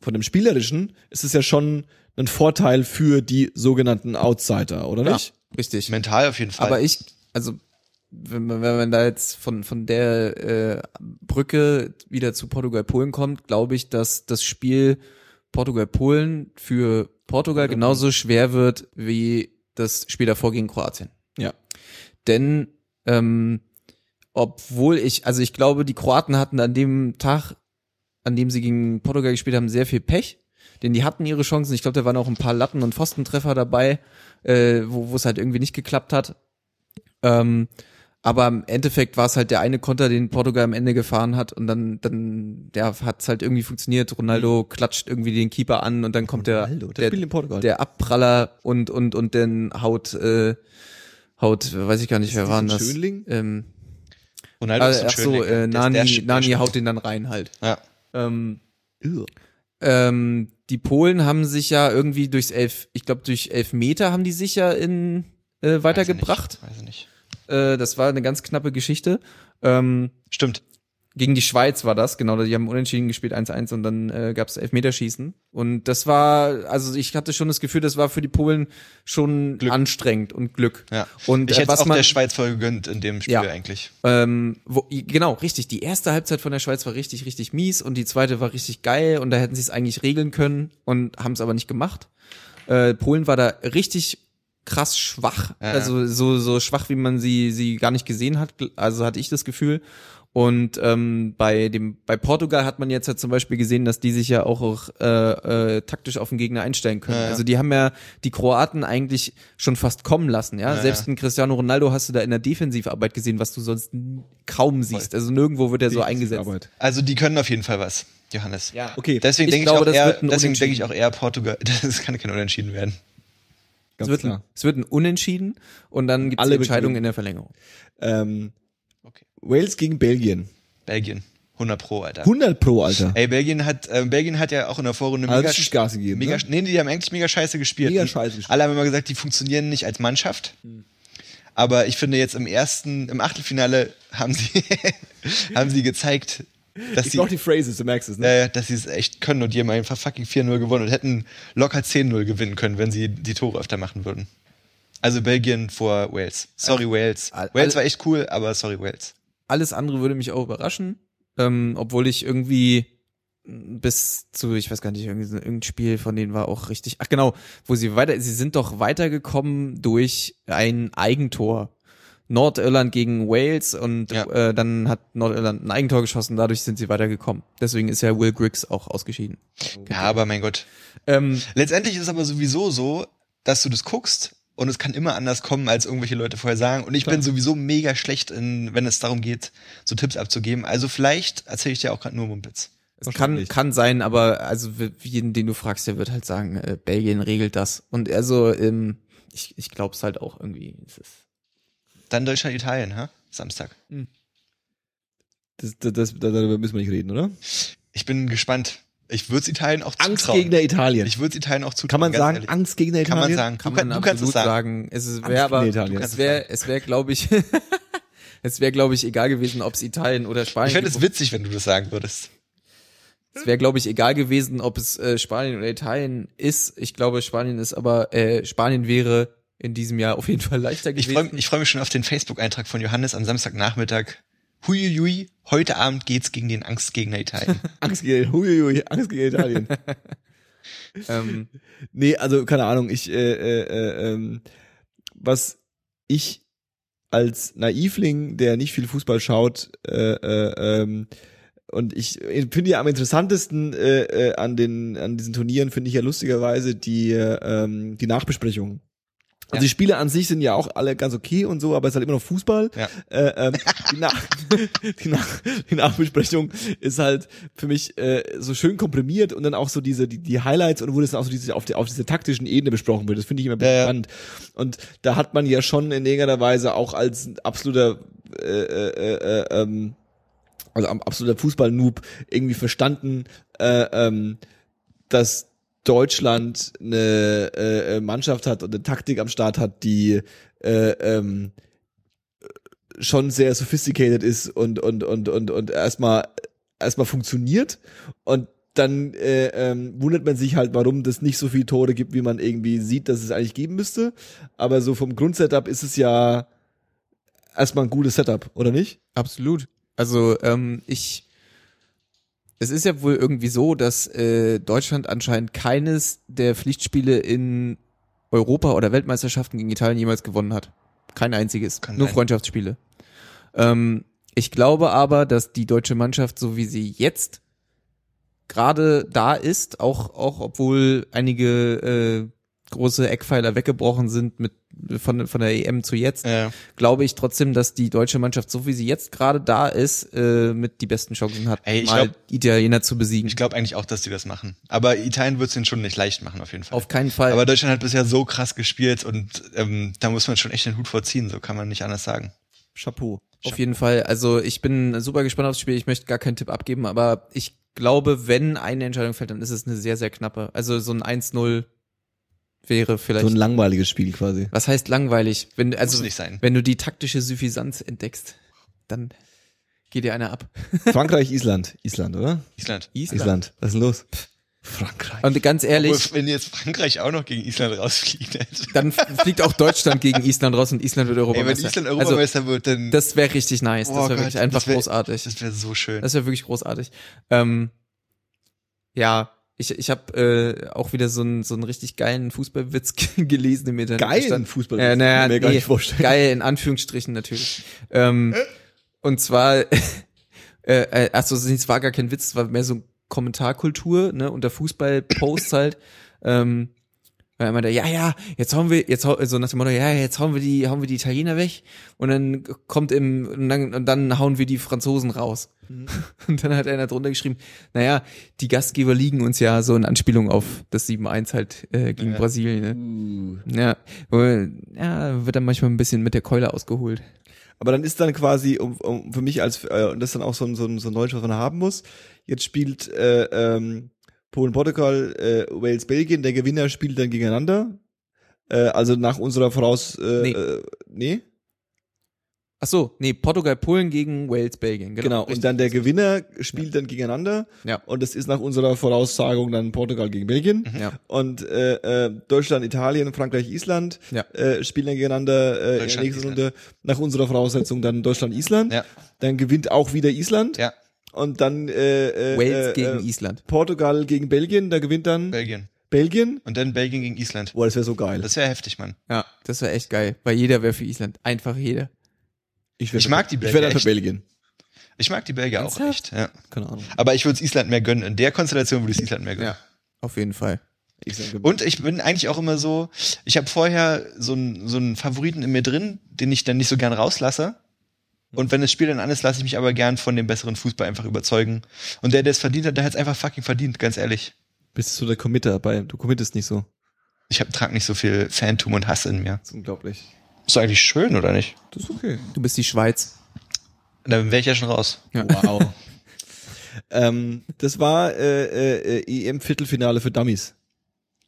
von dem spielerischen, ist es ja schon ein Vorteil für die sogenannten Outsider, oder Ja. nicht? richtig. Mental auf jeden Fall. Aber ich, also wenn man, wenn man da jetzt von von der äh, Brücke wieder zu Portugal-Polen kommt, glaube ich, dass das Spiel Portugal-Polen für Portugal genauso schwer wird wie das Spiel davor gegen Kroatien. Ja. Denn ähm, obwohl ich, also ich glaube, die Kroaten hatten an dem Tag, an dem sie gegen Portugal gespielt haben, sehr viel Pech. Denn die hatten ihre Chancen. Ich glaube, da waren auch ein paar Latten- und Pfostentreffer dabei, äh, wo wo es halt irgendwie nicht geklappt hat. Ähm, aber im Endeffekt war es halt der eine Konter, den Portugal am Ende gefahren hat und dann, dann, der hat's halt irgendwie funktioniert. Ronaldo klatscht irgendwie den Keeper an und dann kommt Ronaldo, der der, spielt in Portugal. der Abpraller und, und, und dann haut, äh, haut, weiß ich gar nicht, wer das war denn das? Schönling? Ähm, Ronaldo ist äh, ein ach so, äh, Der ist- der Nani, ist- der Nani ist- haut den dann rein halt. Ja. Ähm, ähm, die Polen haben sich ja irgendwie durchs Elf, ich glaube durch elf Meter haben die sich ja in äh, weitergebracht. Weiß ich nicht. Äh, das war eine ganz knappe Geschichte. Ähm, Stimmt. Gegen die Schweiz war das, genau, die haben unentschieden gespielt 1-1 und dann äh, gab es Elfmeterschießen. Und das war, also ich hatte schon das Gefühl, das war für die Polen schon Glück. anstrengend und Glück. Ja. Und ich äh, hätte was auch man, der Schweiz voll gegönnt in dem Spiel Ja. eigentlich. ähm, wo, genau, richtig. Die erste Halbzeit von der Schweiz war richtig, richtig mies und die zweite war richtig geil und da hätten sie es eigentlich regeln können und haben es aber nicht gemacht. Äh, Polen war da richtig krass schwach, ja. also so so schwach, wie man sie sie gar nicht gesehen hat. Also hatte ich das Gefühl. Und ähm, bei dem bei Portugal hat man jetzt ja zum Beispiel gesehen, dass die sich ja auch, auch äh, äh, taktisch auf den Gegner einstellen können. Ja, ja. Also die haben ja die Kroaten eigentlich schon fast kommen lassen. Ja, Ja, selbst ja. ein Cristiano Ronaldo hast du da in der Defensivarbeit gesehen, was du sonst kaum siehst. Also nirgendwo wird er so eingesetzt. Also die können auf jeden Fall was, Johannes. Ja. Okay, Deswegen Ich denke ich, glaube, auch das eher, wird ein deswegen denke ich auch eher Portugal. Das kann kein Unentschieden werden. Es ganz wird, ein, klar. es wird ein Unentschieden und dann gibt es Alle die Entscheidung begründen. in der Verlängerung. Ähm. Wales gegen Belgien. Belgien. 100 pro, Alter. 100 pro, Alter. Ey, Belgien hat, äh, Belgien hat ja auch in der Vorrunde Also mega, Gas gegeben, mega, ne? nee, die haben eigentlich mega scheiße gespielt. Mega scheiße gespielt. Alle haben immer gesagt, die funktionieren nicht als Mannschaft. Aber ich finde jetzt im ersten, im Achtelfinale haben sie, haben sie gezeigt, dass Ich sie, brauch die Phrases, du merkst es, ne? äh, dass sie es echt können und die haben einfach fucking 4-0 gewonnen und hätten locker 10-0 gewinnen können, wenn sie die Tore öfter machen würden. Also Belgien vor Wales. Sorry, Wales. all- Wales war echt cool, aber sorry, Wales. Alles andere würde mich auch überraschen, ähm, obwohl ich irgendwie bis zu, ich weiß gar nicht, irgendwie so- irgendein Spiel von denen war auch richtig, ach genau, wo sie weiter, sie sind doch weitergekommen durch ein Eigentor. Nordirland gegen Wales und Ja. äh, dann hat Nordirland ein Eigentor geschossen, dadurch sind sie weitergekommen. Deswegen ist ja Will Griggs auch ausgeschieden. Ja, aber mein Gott. Ähm, Letztendlich ist es aber sowieso so, dass du das guckst und es kann immer anders kommen, als irgendwelche Leute vorher sagen. Und ich bin sowieso mega schlecht, in, wenn es darum geht, so Tipps abzugeben. Also vielleicht erzähle ich dir auch gerade nur Mumpitz. Es kann, kann sein, aber also jeden, den du fragst, der wird halt sagen, äh, Belgien regelt das. Und also, ähm, ich, ich glaube es halt auch irgendwie. Es ist, Dann Deutschland, Italien, ha? Samstag. Das, das, das, darüber müssen wir nicht reden, oder? Ich bin gespannt. Ich würde es Italien auch Angst zutrauen. gegen der Italien. Ich würde es Italien auch zutrauen. Kann man sagen, ehrlich. Angst gegen der Kann Italien? man sagen. kann du, kann, man du kannst es absolut sagen. Es wäre aber, es wäre, es wäre, glaube ich, es wäre, glaube ich, egal gewesen, ob es Italien oder Spanien. Ich fände es witzig, wenn du das sagen würdest. Es wäre, glaube ich, egal gewesen, ob es äh, Spanien oder Italien ist. Ich glaube, Spanien ist aber, äh, Spanien wäre in diesem Jahr auf jeden Fall leichter Ich gewesen. freue ich freu mich schon auf den Facebook-Eintrag von Johannes am Samstagnachmittag. Huiuiui, heute Abend geht's gegen den Angstgegner Italien. Angst gegen, huiuiui, Angst gegen Italien. ähm, nee, also keine Ahnung, ich, äh, äh, äh, ähm, was ich als Naivling, der nicht viel Fußball schaut, äh, äh, ähm, und ich finde ja am interessantesten äh, äh, an den an diesen Turnieren finde ich ja lustigerweise die äh, ähm, die Nachbesprechungen. Also Ja. die Spiele an sich sind ja auch alle ganz okay und so, aber es ist halt immer noch Fußball. Ja. Äh, ähm, die, Nach die, Nach die Nachbesprechung ist halt für mich äh, so schön komprimiert und dann auch so diese die, die Highlights und wo das dann auch so diese, auf, die, auf dieser taktischen Ebene besprochen wird. Das finde ich immer Ja, spannend. Und da hat man ja schon in irgendeiner Weise auch als absoluter äh, äh, äh, ähm, also absoluter Fußball-Noob irgendwie verstanden, äh, ähm, dass Deutschland eine äh, äh, Mannschaft hat und eine Taktik am Start hat, die äh, ähm, schon sehr sophisticated ist und und und und und erstmal erstmal funktioniert und dann äh, ähm, wundert man sich halt, warum das nicht so viele Tore gibt, wie man irgendwie sieht, dass es eigentlich geben müsste. Aber so vom Grundsetup ist es ja erstmal ein gutes Setup, oder nicht? Absolut. Also ähm, ich, es ist ja wohl irgendwie so, dass äh, Deutschland anscheinend keines der Pflichtspiele in Europa oder Weltmeisterschaften gegen Italien jemals gewonnen hat. Kein einziges. Kann Nur sein. Freundschaftsspiele. Ähm, ich glaube aber, dass die deutsche Mannschaft, so wie sie jetzt gerade da ist, auch, auch obwohl einige äh, große Eckpfeiler weggebrochen sind mit von, von der EM zu jetzt, Ja. glaube ich trotzdem, dass die deutsche Mannschaft, so wie sie jetzt gerade da ist, äh, mit die besten Chancen hat, Ey, mal glaub- Italiener zu besiegen. Ich glaube eigentlich auch, dass die das machen. Aber Italien wird es ihnen schon nicht leicht machen, auf jeden Fall. Auf keinen Fall. Aber Deutschland hat bisher so krass gespielt und ähm, da muss man schon echt den Hut vorziehen, so kann man nicht anders sagen. Chapeau. Auf jeden Fall. Also ich bin super gespannt aufs Spiel. Ich möchte gar keinen Tipp abgeben, aber ich glaube, wenn eine Entscheidung fällt, dann ist es eine sehr, sehr knappe. Also so ein 1-0 wäre vielleicht. So ein langweiliges Spiel quasi. was heißt langweilig? Wenn, also, nicht sein. wenn du die taktische Suffisanz entdeckst, dann geht dir einer ab. Frankreich, Island. Island, oder? Island. Island. Was ist denn los? Frankreich. Und ganz ehrlich, Obwohl, wenn jetzt Frankreich auch noch gegen Island rausfliegt, Alter. dann fliegt auch Deutschland gegen Island raus und Island wird Ey, wenn Europameister. Island also, Europameister wird, dann das wäre richtig nice. Das Oh wäre Gott, wirklich einfach das wär- großartig. das wäre so schön. Das wäre wirklich großartig. Ähm, ja, ich, ich habe äh, auch wieder so einen so einen richtig geilen Fußballwitz gelesen im Internet. Geilen Da stand- Fußball. Äh, naja, mir gar nee, nicht vorstellen. Geil in Anführungsstrichen natürlich. Ähm, und zwar, äh, äh, achso, es war gar kein Witz, es war mehr so Kommentarkultur, ne, unter Fußball-Posts halt. Ähm, weil er meinte, ja, ja, jetzt hauen wir, jetzt hau, so nach dem Motto, ja, jetzt hauen wir die, hauen wir die Italiener weg und dann kommt im, und dann, und dann hauen wir die Franzosen raus. Und dann hat einer drunter geschrieben, naja, die Gastgeber liegen uns ja so in Anspielung auf das 7-1 halt äh, gegen Ja. Brasilien. Ne? Ja, wohl, ja, wird dann manchmal ein bisschen mit der Keule ausgeholt. Aber dann ist dann quasi, um, um für mich als, äh, und das ist dann auch so ein, so ein, so ein Deutsch, was man haben muss, jetzt spielt äh, ähm, Polen, Portugal, äh, Wales, Belgien, der Gewinner spielt dann gegeneinander. Äh, also nach unserer Voraus... Äh, Nee. Äh, nee? Ach so, nee, Portugal, Polen gegen Wales, Belgien. Genau. Genau, richtig. und dann der Gewinner spielt dann gegeneinander. Ja. Und das ist nach unserer Voraussagung dann Portugal gegen Belgien. Ja. Und äh, äh, Deutschland, Italien, Frankreich, Island Ja. äh, spielen dann gegeneinander äh, in der nächsten. Runde. Nach unserer Voraussetzung dann Deutschland, Island. Ja. Dann gewinnt auch wieder Island. Ja, Und dann äh, äh, Wales äh, gegen äh, Island. Portugal gegen Belgien. Da gewinnt dann Belgien. Belgien. Und dann Belgien gegen Island. Boah, das wäre so geil. Das wäre heftig, Mann. Ja, das wäre echt geil, weil jeder wäre für Island. Einfach jeder. ich ich mag die Ich Belgier wäre dann für. Belgien. Ich mag die Belgier auch Ernsthaft? echt. Ja. Keine Ahnung. Aber ich würde es Island mehr gönnen. In der Konstellation würde ich es Island mehr gönnen. Ja, auf jeden Fall. Und ich bin eigentlich auch immer so, ich habe vorher so einen so einen Favoriten in mir drin, den ich dann nicht so gern rauslasse. Und wenn das Spiel dann an ist, lasse ich mich aber gern von dem besseren Fußball einfach überzeugen. Und der, der es verdient hat, der hat es einfach fucking verdient, ganz ehrlich. Bist du der Committer bei? Du committest nicht so. Ich hab, trag nicht so viel Phantom und Hass in mir. Das ist unglaublich. Ist doch eigentlich schön, oder nicht? Das ist okay. Du bist die Schweiz. Dann wäre ich ja schon raus. Wow. ähm, das war äh, äh, EM-Viertelfinale für Dummies.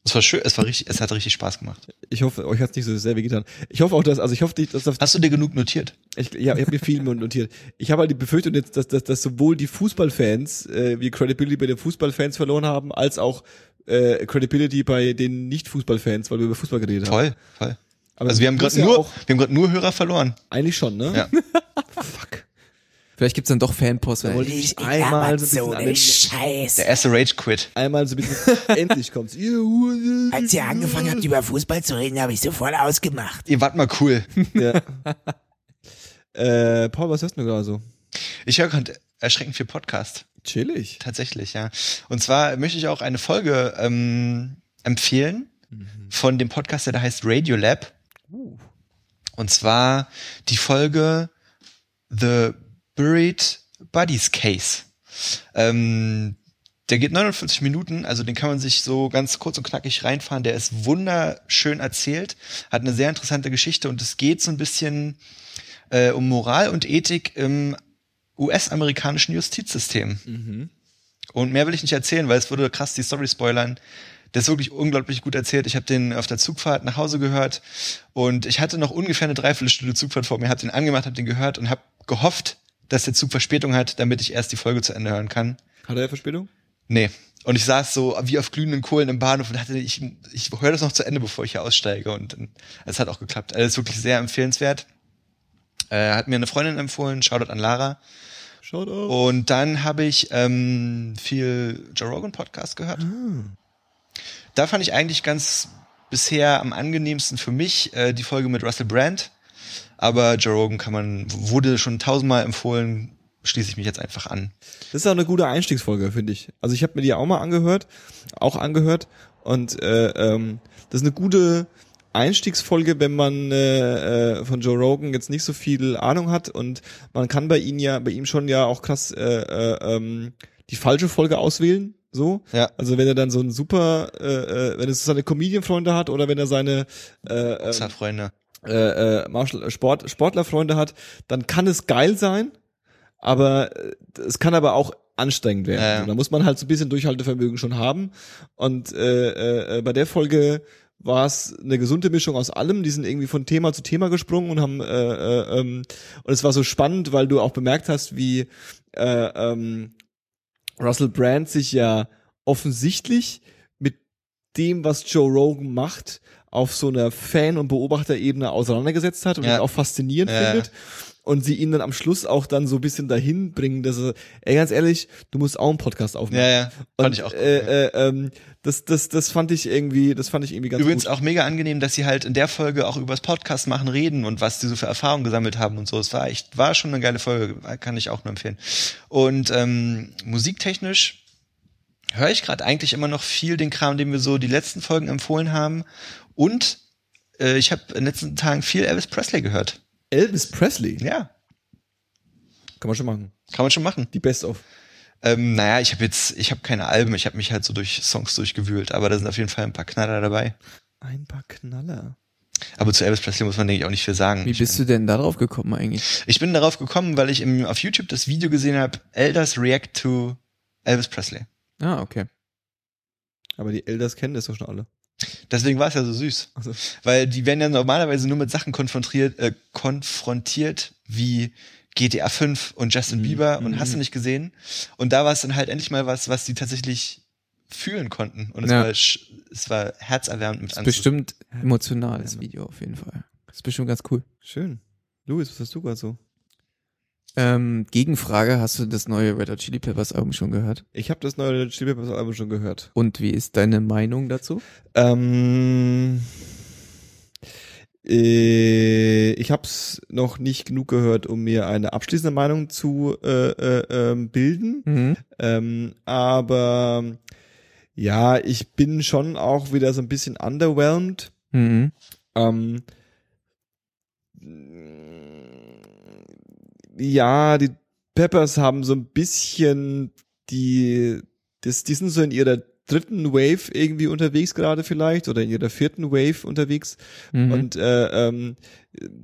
Es war schön, es war richtig, es hat richtig Spaß gemacht. Ich hoffe, euch hat's nicht so sehr wehgetan. Ich hoffe auch, dass, also ich hoffe nicht, dass das, Hast du dir genug notiert? ich, ja, ich habe mir viel notiert. Ich habe halt die Befürchtung jetzt, dass, dass, dass sowohl die Fußballfans, äh, wir Credibility bei den Fußballfans verloren haben, als auch äh, Credibility bei den Nicht-Fußballfans, weil wir über Fußball geredet haben. Voll, voll. Aber also wir haben gerade ja nur, wir haben gerade nur Hörer verloren. Eigentlich schon, ne? Ja. Fuck. Vielleicht gibt's dann doch Fanpost. Da wollte ich einmal so ein bisschen Scheiße. Der erste Rage Quit. einmal so ein bisschen, endlich kommt's. Als ihr angefangen habt, über Fußball zu reden, habe ich sofort ausgemacht. Ihr wart mal cool. Ja. äh, Paul, was hörst du gerade so? Ich höre gerade erschreckend viel Podcast. Chillig. Tatsächlich, ja. Und zwar möchte ich auch eine Folge ähm, empfehlen von dem Podcast, der da heißt Radiolab. Und zwar die Folge The Buried Buddies Case. Ähm, der geht 49 Minuten, also den kann man sich so ganz kurz und knackig reinfahren. Der ist wunderschön erzählt, hat eine sehr interessante Geschichte und es geht so ein bisschen äh, um Moral und Ethik im US-amerikanischen Justizsystem. Und mehr will ich nicht erzählen, weil es würde krass die Story spoilern. Der ist wirklich unglaublich gut erzählt. Ich habe den auf der Zugfahrt nach Hause gehört und ich hatte noch ungefähr eine Dreiviertelstunde Zugfahrt vor mir, habe den angemacht, habe den gehört und habe gehofft, dass der Zug Verspätung hat, damit ich erst die Folge zu Ende hören kann. Hat er Verspätung? Nee, Und ich saß so wie auf glühenden Kohlen im Bahnhof und dachte, ich, ich höre das noch zu Ende, bevor ich hier aussteige. Und es hat auch geklappt. Also es ist wirklich sehr empfehlenswert. Äh, hat mir eine Freundin empfohlen, Shoutout an Lara. Schaut auf. Und dann habe ich ähm, viel Joe Rogan Podcast gehört. Da fand ich eigentlich ganz bisher am angenehmsten für mich äh, die Folge mit Russell Brand. Aber Joe Rogan kann man, wurde schon tausendmal empfohlen, schließe ich mich jetzt einfach an. Das ist auch eine gute Einstiegsfolge, finde ich. Also ich habe mir die auch mal angehört, auch angehört. Und äh, ähm, das ist eine gute Einstiegsfolge, wenn man äh, äh, von Joe Rogan jetzt nicht so viel Ahnung hat und man kann bei ihm ja, bei ihm schon ja auch krass äh, äh, ähm, die falsche Folge auswählen. So, Ja. also wenn er dann so ein super, äh, äh, wenn er so seine Comedian-Freunde hat oder wenn er seine äh, ähm, Boxer, Freunde. Äh, äh, Martial, Sport, Sportlerfreunde hat, dann kann es geil sein, aber äh, es kann aber auch anstrengend werden. Ja, ja. Da muss man halt so ein bisschen Durchhaltevermögen schon haben. Und äh, äh, äh, bei der Folge war es eine gesunde Mischung aus allem. Die sind irgendwie von Thema zu Thema gesprungen und haben äh, äh, ähm, und es war so spannend, weil du auch bemerkt hast, wie äh, ähm, Russell Brand sich ja offensichtlich mit dem, was Joe Rogan macht, auf so einer Fan- und Beobachterebene auseinandergesetzt hat und Ja. auch faszinierend Ja, findet. Und sie ihn dann am Schluss auch dann so ein bisschen dahin bringen, dass er, ey, ganz ehrlich, du musst auch einen Podcast aufnehmen. Ja, ja. Fand Und, ich auch. Äh, äh, ähm, das, das, das fand ich irgendwie, das fand ich irgendwie ganz Übrigens gut. auch mega angenehm, dass sie halt in der Folge auch übers Podcast machen reden und was die so für Erfahrungen gesammelt haben und so. Es war echt, war schon eine geile Folge, kann ich auch nur empfehlen. Und ähm, musiktechnisch höre ich gerade eigentlich immer noch viel den Kram, den wir so die letzten Folgen empfohlen haben. Und äh, ich habe in den letzten Tagen viel Elvis Presley gehört. Elvis Presley. Ja, Kann man schon machen. kann man schon machen. Die Best of. Ähm, naja, ich habe jetzt, ich habe keine Alben, ich habe mich halt so durch Songs durchgewühlt, aber da sind auf jeden Fall ein paar Knaller dabei. Ein paar Knaller. Aber zu Elvis Presley muss man, denke ich, auch nicht viel sagen. Wie Ich bist du denn da drauf gekommen eigentlich? Ich bin darauf gekommen, weil ich im, auf YouTube das Video gesehen habe, Elders React to Elvis Presley. Ah, okay. Aber die Elders kennen das doch schon alle. Deswegen war es ja so süß. Also, Weil die werden ja normalerweise nur mit Sachen konfrontiert, äh, konfrontiert wie GTA 5 und Justin Bieber und hast du nicht gesehen. Und da war es dann halt endlich mal was, was die tatsächlich fühlen konnten. Und es, Ja. war, sch- es war herzerwärmend mit Ist bestimmt emotionales Video auf jeden Fall. Ist bestimmt ganz cool. schön. Louis, was hast du gerade so? Ähm, Gegenfrage, hast du das neue Red Hot Chili Peppers Album schon gehört? Ich habe das neue Chili Peppers Album schon gehört. Und wie ist deine Meinung dazu? Ähm, äh, ich habe es noch nicht genug gehört, um mir eine abschließende Meinung zu äh, äh, ähm, bilden. Mhm. Ähm, aber ja, ich bin schon auch wieder so ein bisschen underwhelmed. Mhm. Ähm, ja, die Peppers haben so ein bisschen die, das, die sind so in ihrer dritten Wave irgendwie unterwegs gerade vielleicht oder in ihrer vierten Wave unterwegs Mhm. und äh, ähm,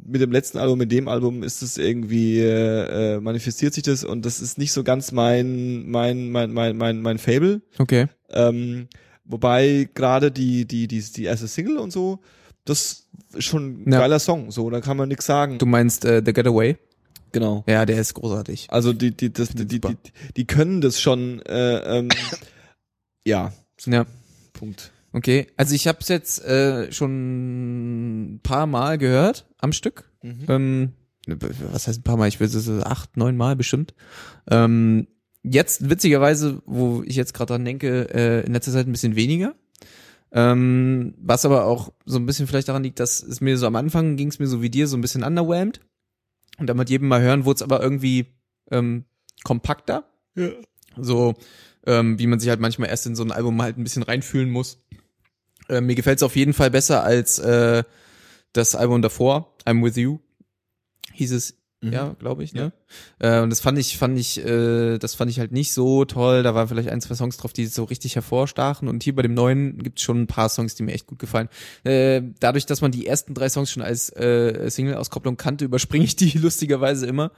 mit dem letzten Album, mit dem Album ist es irgendwie äh, manifestiert sich das und das ist nicht so ganz mein mein mein mein mein mein Fable. okay. Ähm, wobei gerade die, die, die, die erste Single und so, das ist schon ein Ja. geiler Song, so, da kann man nichts sagen. Du meinst äh, The Getaway? Genau. Ja, der ist großartig. Also die, die, das, die, die, die, die können das schon, äh, ähm, ja, Ja. Punkt. Okay, also ich habe es jetzt äh, schon ein paar Mal gehört am Stück. Ähm, was heißt ein paar Mal? Ich würde so acht, neun Mal bestimmt. Ähm, jetzt witzigerweise, wo ich jetzt gerade dran denke, äh, in letzter Zeit ein bisschen weniger. Ähm, was aber auch so ein bisschen vielleicht daran liegt, dass es mir so am Anfang ging es mir so wie dir so ein bisschen underwhelmed. Und dann mit jedem Mal hören wurde es aber irgendwie ähm, kompakter. Ja. So, ähm, wie man sich halt manchmal erst in so ein Album halt ein bisschen reinfühlen muss. Äh, mir gefällt es auf jeden Fall besser als äh, das Album davor, I'm With You. Hieß es, ja, glaube ich, ne? Äh, und das fand ich, fand ich, äh, das fand ich halt nicht so toll. Da waren vielleicht ein, zwei Songs drauf, die so richtig hervorstachen. Und hier bei dem neuen gibt's schon ein paar Songs, die mir echt gut gefallen. Äh, dadurch, dass man die ersten drei Songs schon als äh, Single-Auskopplung kannte, überspringe ich die lustigerweise immer.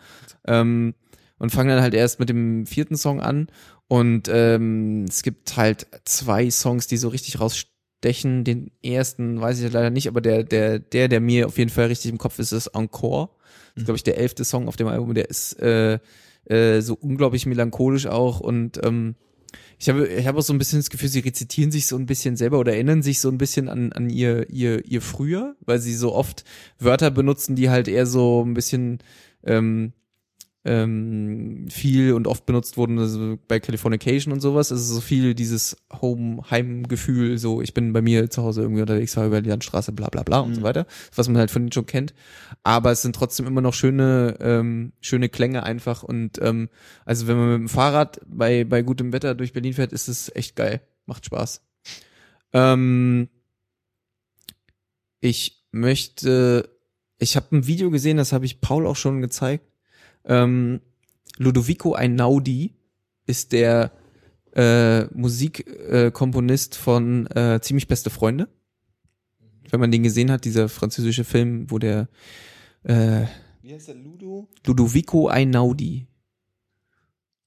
Ähm, und fange dann halt erst mit dem vierten Song an. Und ähm, es gibt halt zwei Songs, die so richtig rausstechen. Den ersten weiß ich leider nicht, aber der, der, der, der mir auf jeden Fall richtig im Kopf ist, ist Encore. Das ist, glaube ich, der elfte Song auf dem Album. Der ist äh, äh, so unglaublich melancholisch auch und ähm, Ich habe, ich habe auch so ein bisschen das Gefühl, sie rezitieren sich so ein bisschen selber oder erinnern sich so ein bisschen an, an ihr, ihr, ihr früher, weil sie so oft Wörter benutzen, die halt eher so ein bisschen ähm, ähm, viel und oft benutzt wurden also bei Californication und sowas. Es ist so viel dieses Home, Heimgefühl, so ich bin bei mir zu Hause irgendwie unterwegs, fahre über die Landstraße, bla bla bla und so weiter, was man halt von denen schon kennt. Aber es sind trotzdem immer noch schöne, ähm, schöne Klänge einfach und ähm, also wenn man mit dem Fahrrad bei, bei gutem Wetter durch Berlin fährt, ist es echt geil. Macht Spaß. Ähm, ich möchte, ich habe ein Video gesehen, das habe ich Paul auch schon gezeigt. Ähm, Ludovico Einaudi ist der äh, Musikkomponist äh, von äh, Ziemlich beste Freunde. Wenn man den gesehen hat, dieser französische Film, wo der äh, Wie heißt der Ludo? Ludovico Einaudi,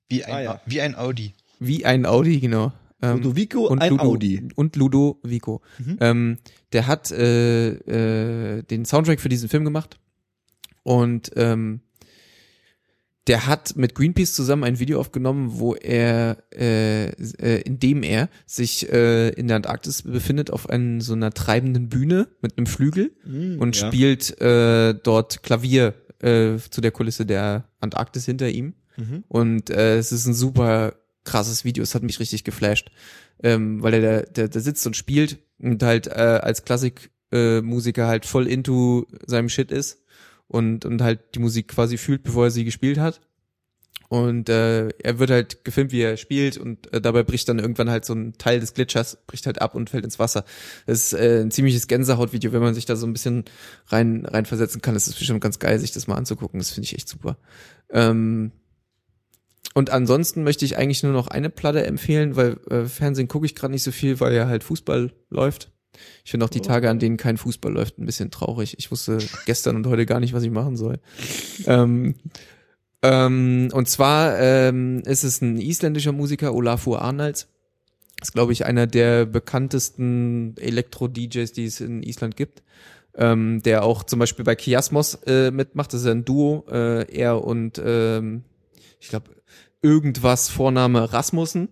Wie ein, Ah, ja. wie ein Audi. wie ein Audi, genau. Ähm, Ludovico, und ein Ludo, Audi. Und Ludovico. Mhm. Ähm, der hat äh, äh, den Soundtrack für diesen Film gemacht und ähm, der hat mit Greenpeace zusammen ein Video aufgenommen, wo er, äh, äh, in dem er sich äh, in der Antarktis befindet auf einer so einer treibenden Bühne mit einem Flügel Mhm, und ja. spielt äh, dort Klavier äh, zu der Kulisse der Antarktis hinter ihm. Mhm. Und äh, es ist ein super krasses Video, es hat mich richtig geflasht, ähm, weil er da, der, der sitzt und spielt und halt äh, als Klassikmusiker äh, halt voll into seinem Shit ist und, und halt die Musik quasi fühlt, bevor er sie gespielt hat. Und äh, er wird halt gefilmt, wie er spielt und äh, dabei bricht dann irgendwann halt so ein Teil des Glitchers, bricht halt ab und fällt ins Wasser. Das ist äh, ein ziemliches Gänsehautvideo, wenn man sich da so ein bisschen rein reinversetzen kann. Das ist bestimmt ganz geil, sich das mal anzugucken. Das finde ich echt super. Ähm, und ansonsten möchte ich eigentlich nur noch eine Platte empfehlen, weil äh, Fernsehen gucke ich gerade nicht so viel, weil ja halt Fußball läuft. Ich finde auch die Tage, an denen kein Fußball läuft, ein bisschen traurig. Ich wusste gestern und heute gar nicht, was ich machen soll. Ähm, ähm, und zwar ähm, ist es ein isländischer Musiker, Olafur Arnalds. Ist, glaube ich, einer der bekanntesten Elektro-DJs, die es in Island gibt. Ähm, der auch zum Beispiel bei Kiasmos äh, mitmacht. Das ist ein Duo, äh, er und ähm, ich glaube irgendwas Vorname Rasmussen.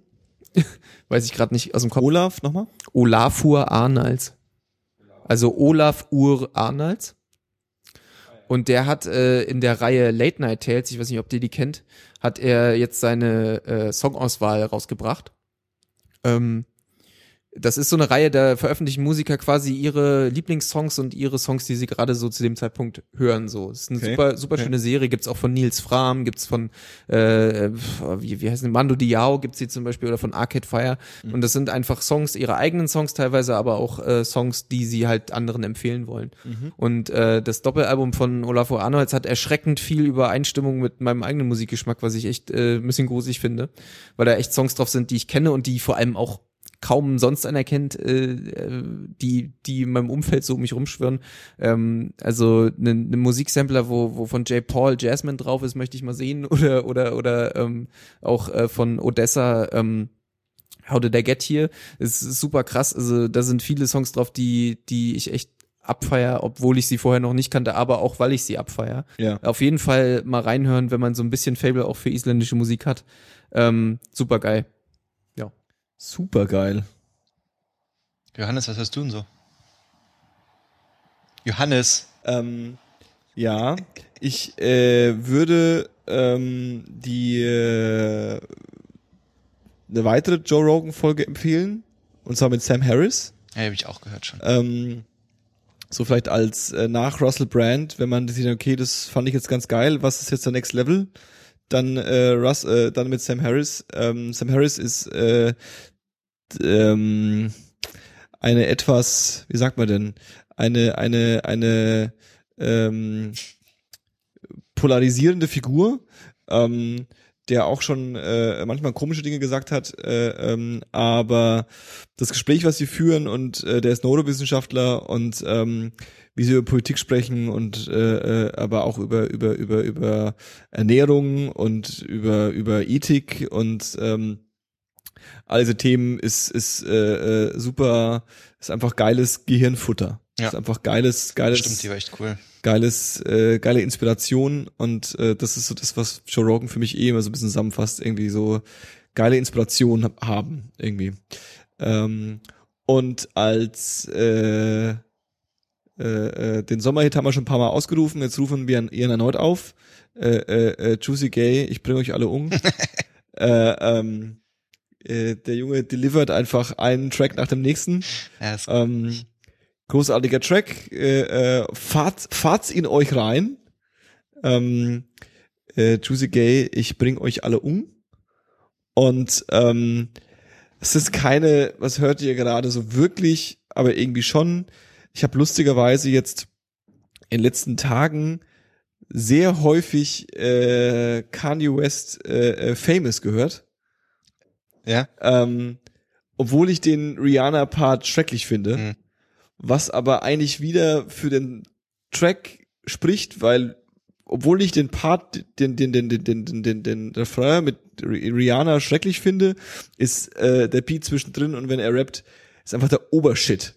Weiß ich gerade nicht aus dem Kopf. Olaf, nochmal? Olafur Arnalds. Also Olaf Ur Arnalds. Und der hat äh, in der Reihe Late Night Tales, ich weiß nicht, ob ihr die kennt, hat er jetzt seine äh, Songauswahl rausgebracht. Ähm, das ist so eine Reihe, da veröffentlichen Musiker quasi ihre Lieblingssongs und ihre Songs, die sie gerade so zu dem Zeitpunkt hören. So, das ist eine Okay. super, super Okay. schöne Serie. Gibt's auch von Nils Fram, gibt's von äh, wie, wie heißt denn Mando Diao gibt's sie zum Beispiel oder von Arcade Fire. Und das sind einfach Songs, ihre eigenen Songs teilweise, aber auch äh, Songs, die sie halt anderen empfehlen wollen. Und äh, das Doppelalbum von Olafur Arnolds hat erschreckend viel Übereinstimmung mit meinem eigenen Musikgeschmack, was ich echt äh, ein bisschen gruselig finde, weil da echt Songs drauf sind, die ich kenne und die vor allem auch kaum sonst einer kennt, äh, äh, die die in meinem Umfeld so um mich rumschwirren. Ähm, also eine ne Musiksampler, wo wo von J. Paul Jasmine drauf ist, möchte ich mal sehen oder oder oder ähm, auch äh, von Odessa. Ähm, How Did I Get Here? Es ist super krass. Also da sind viele Songs drauf, die die ich echt abfeier, obwohl ich sie vorher noch nicht kannte, aber auch weil ich sie abfeier. Ja. Auf jeden Fall mal reinhören, wenn man so ein bisschen Fable auch für isländische Musik hat. Ähm, super geil. Super geil. Johannes, was hast du denn so? Johannes. Ähm, ja, ich äh, würde ähm, die äh, eine weitere Joe Rogan Folge empfehlen und zwar mit Sam Harris. Ja, habe ich auch gehört schon. Ähm, so vielleicht als äh, nach Russell Brand, wenn man sieht, okay, das fand ich jetzt ganz geil, was ist jetzt der Next Level? Dann äh, Russ, äh, dann mit Sam Harris. Ähm, Sam Harris ist äh, ähm, eine etwas, wie sagt man denn, eine eine eine ähm, polarisierende Figur, ähm, der auch schon äh, manchmal komische Dinge gesagt hat, äh, ähm, aber das Gespräch, was sie führen und äh, der ist Neurowissenschaftler und ähm, wie sie über Politik sprechen und äh, äh, aber auch über über über über Ernährung und über über Ethik und ähm, all diese Themen ist ist äh, äh, super ist einfach geiles Gehirnfutter Ja. ist einfach geiles geiles Stimmt, die war echt cool. Geiles, äh, geile Inspiration und äh, das ist so das, was Joe Rogan für mich eh immer so ein bisschen zusammenfasst, irgendwie so geile Inspiration hab- haben, irgendwie. Ähm, und als äh, äh, äh, den Sommerhit haben wir schon ein paar Mal ausgerufen, jetzt rufen wir ihn erneut auf. Äh, äh, äh, Juicy Gay, ich bringe euch alle um. äh, ähm, äh, der Junge delivert einfach einen Track nach dem nächsten. Ja, Ähm, großartiger Track. Äh, äh, fahrt, fahrt's in euch rein. Ähm, äh, Juicy Gay, ich bring euch alle um. Und ähm, es ist keine, was hört ihr gerade so wirklich, aber irgendwie schon. Ich habe lustigerweise jetzt in den letzten Tagen sehr häufig äh, Kanye West äh, äh, Famous gehört ja. ähm, obwohl ich den Rihanna-Part schrecklich finde, Mhm. Was aber eigentlich wieder für den Track spricht, weil obwohl ich den Part, den, den, den, den, den, den, den, den Refrain mit Ri- Rihanna schrecklich finde, ist äh, der Beat zwischendrin und wenn er rappt, ist einfach der Obershit.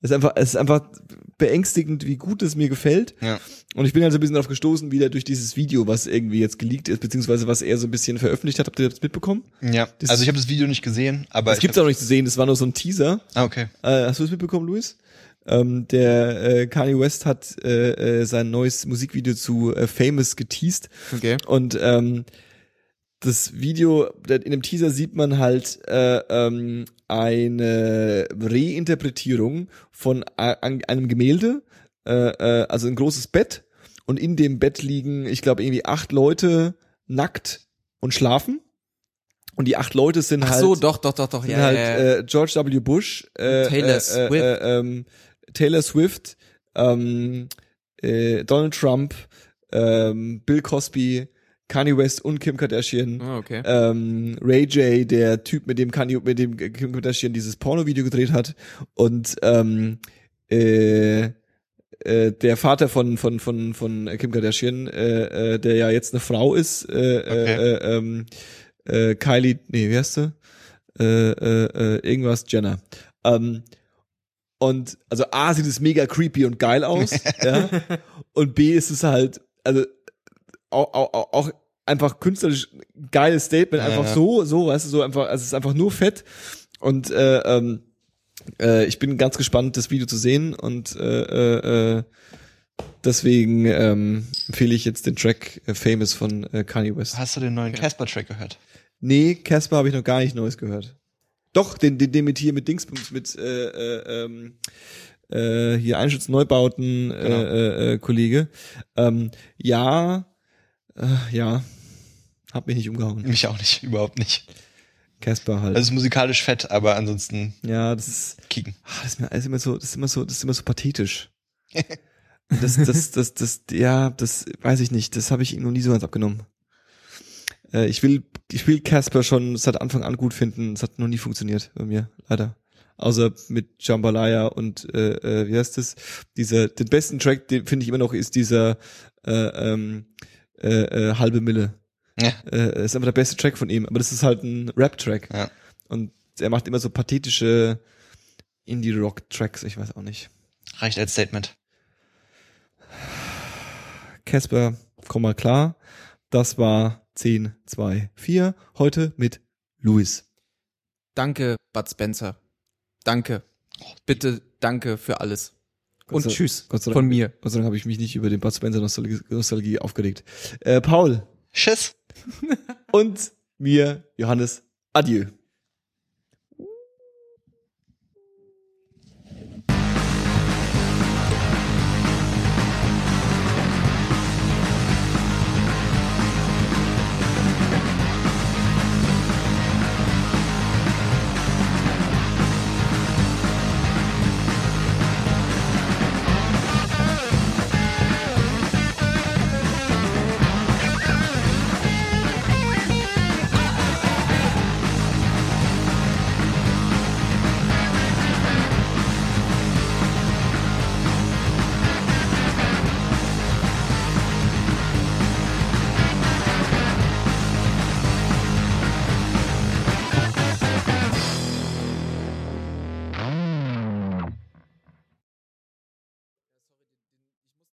Es ist einfach, es ist einfach beängstigend, wie gut es mir gefällt. Ja. Und ich bin halt so ein bisschen darauf gestoßen, wieder durch dieses Video, was irgendwie jetzt geleakt ist, beziehungsweise was er so ein bisschen veröffentlicht hat. Habt ihr das mitbekommen? Ja. Das- Also ich habe das Video nicht gesehen, aber Das gibt's auch nicht zu sehen, das war nur so ein Teaser. Ah, okay. Äh, hast du es mitbekommen, Luis? Ähm, der äh, Kanye West hat äh, äh, sein neues Musikvideo zu äh, Famous geteased Okay. und ähm, das Video, in dem Teaser sieht man halt äh, ähm, eine Reinterpretierung von an, einem Gemälde, äh, äh, also ein großes Bett und in dem Bett liegen, ich glaube, irgendwie acht Leute nackt und schlafen. Und die acht Leute sind Ach halt so, doch, doch, doch, doch. Ja, halt ja, ja. Äh, George W. Bush, äh, Taylor äh, Swift. äh, äh, ähm, Taylor Swift, ähm, äh, Donald Trump, ähm, Bill Cosby, Kanye West und Kim Kardashian. Ah, okay. Ähm, Ray J, der Typ, mit dem Kanye, mit dem Kim Kardashian dieses Porno-Video gedreht hat und ähm, äh, äh, der Vater von von von von Kim Kardashian, äh, äh, der ja jetzt eine Frau ist, äh, Okay. äh, äh, äh, Kylie, nee, wie heißt sie? Äh, äh, äh, irgendwas Jenner. Ähm, und also A sieht es mega creepy und geil aus, ja. Und B ist es halt, also auch, auch, auch einfach künstlerisch geiles Statement, Ja, einfach ja. so, so, weißt du, so einfach, also es ist einfach nur fett. Und äh, ähm, äh, ich bin ganz gespannt, das Video zu sehen und äh, äh, äh, deswegen ähm, empfehle ich jetzt den Track äh, Famous von äh, Kanye West. Hast du den neuen Casper-Track gehört? Nee, Casper habe ich noch gar nicht Neues gehört. Doch, den, den, den mit hier mit Dingsbums, mit äh, äh, ähm, äh, hier Einschutz Neubauten Genau. äh, äh, äh, Kollege. Ähm, ja, äh, ja, hab mich nicht umgehauen. Mich auch nicht, überhaupt nicht. Casper halt. Also es ist musikalisch fett, aber ansonsten ja, das ist, kicken. ah, das ist mir alles immer so, das ist immer so, das ist immer so pathetisch. Das, das, das, das, ja, das weiß ich nicht. Das habe ich ihm noch nie so ganz abgenommen. Äh, ich will, ich will Casper schon seit Anfang an gut finden. Es hat noch nie funktioniert bei mir, leider. Außer mit Jambalaya und äh, äh, wie heißt das? Dieser, den besten Track, den finde ich immer noch, ist dieser äh, ähm, äh, äh, halbe Mille. Ja. Äh, ist einfach der beste Track von ihm. Aber das ist halt ein Rap-Track. Ja. Und er macht immer so pathetische Indie-Rock-Tracks. Ich weiß auch nicht. Reicht als Statement. Casper, komm mal klar. Das war 10, 2, 4. Heute mit Luis. Danke, Bud Spencer. Danke. Bitte danke für alles. Und sei- tschüss Gott sei Dank, von mir. Gott sei Dank habe ich mich nicht über den Bud Spencer Nostalgie, Nostalgie aufgeregt. Äh, Paul Tschüss. und mir, Johannes, adieu.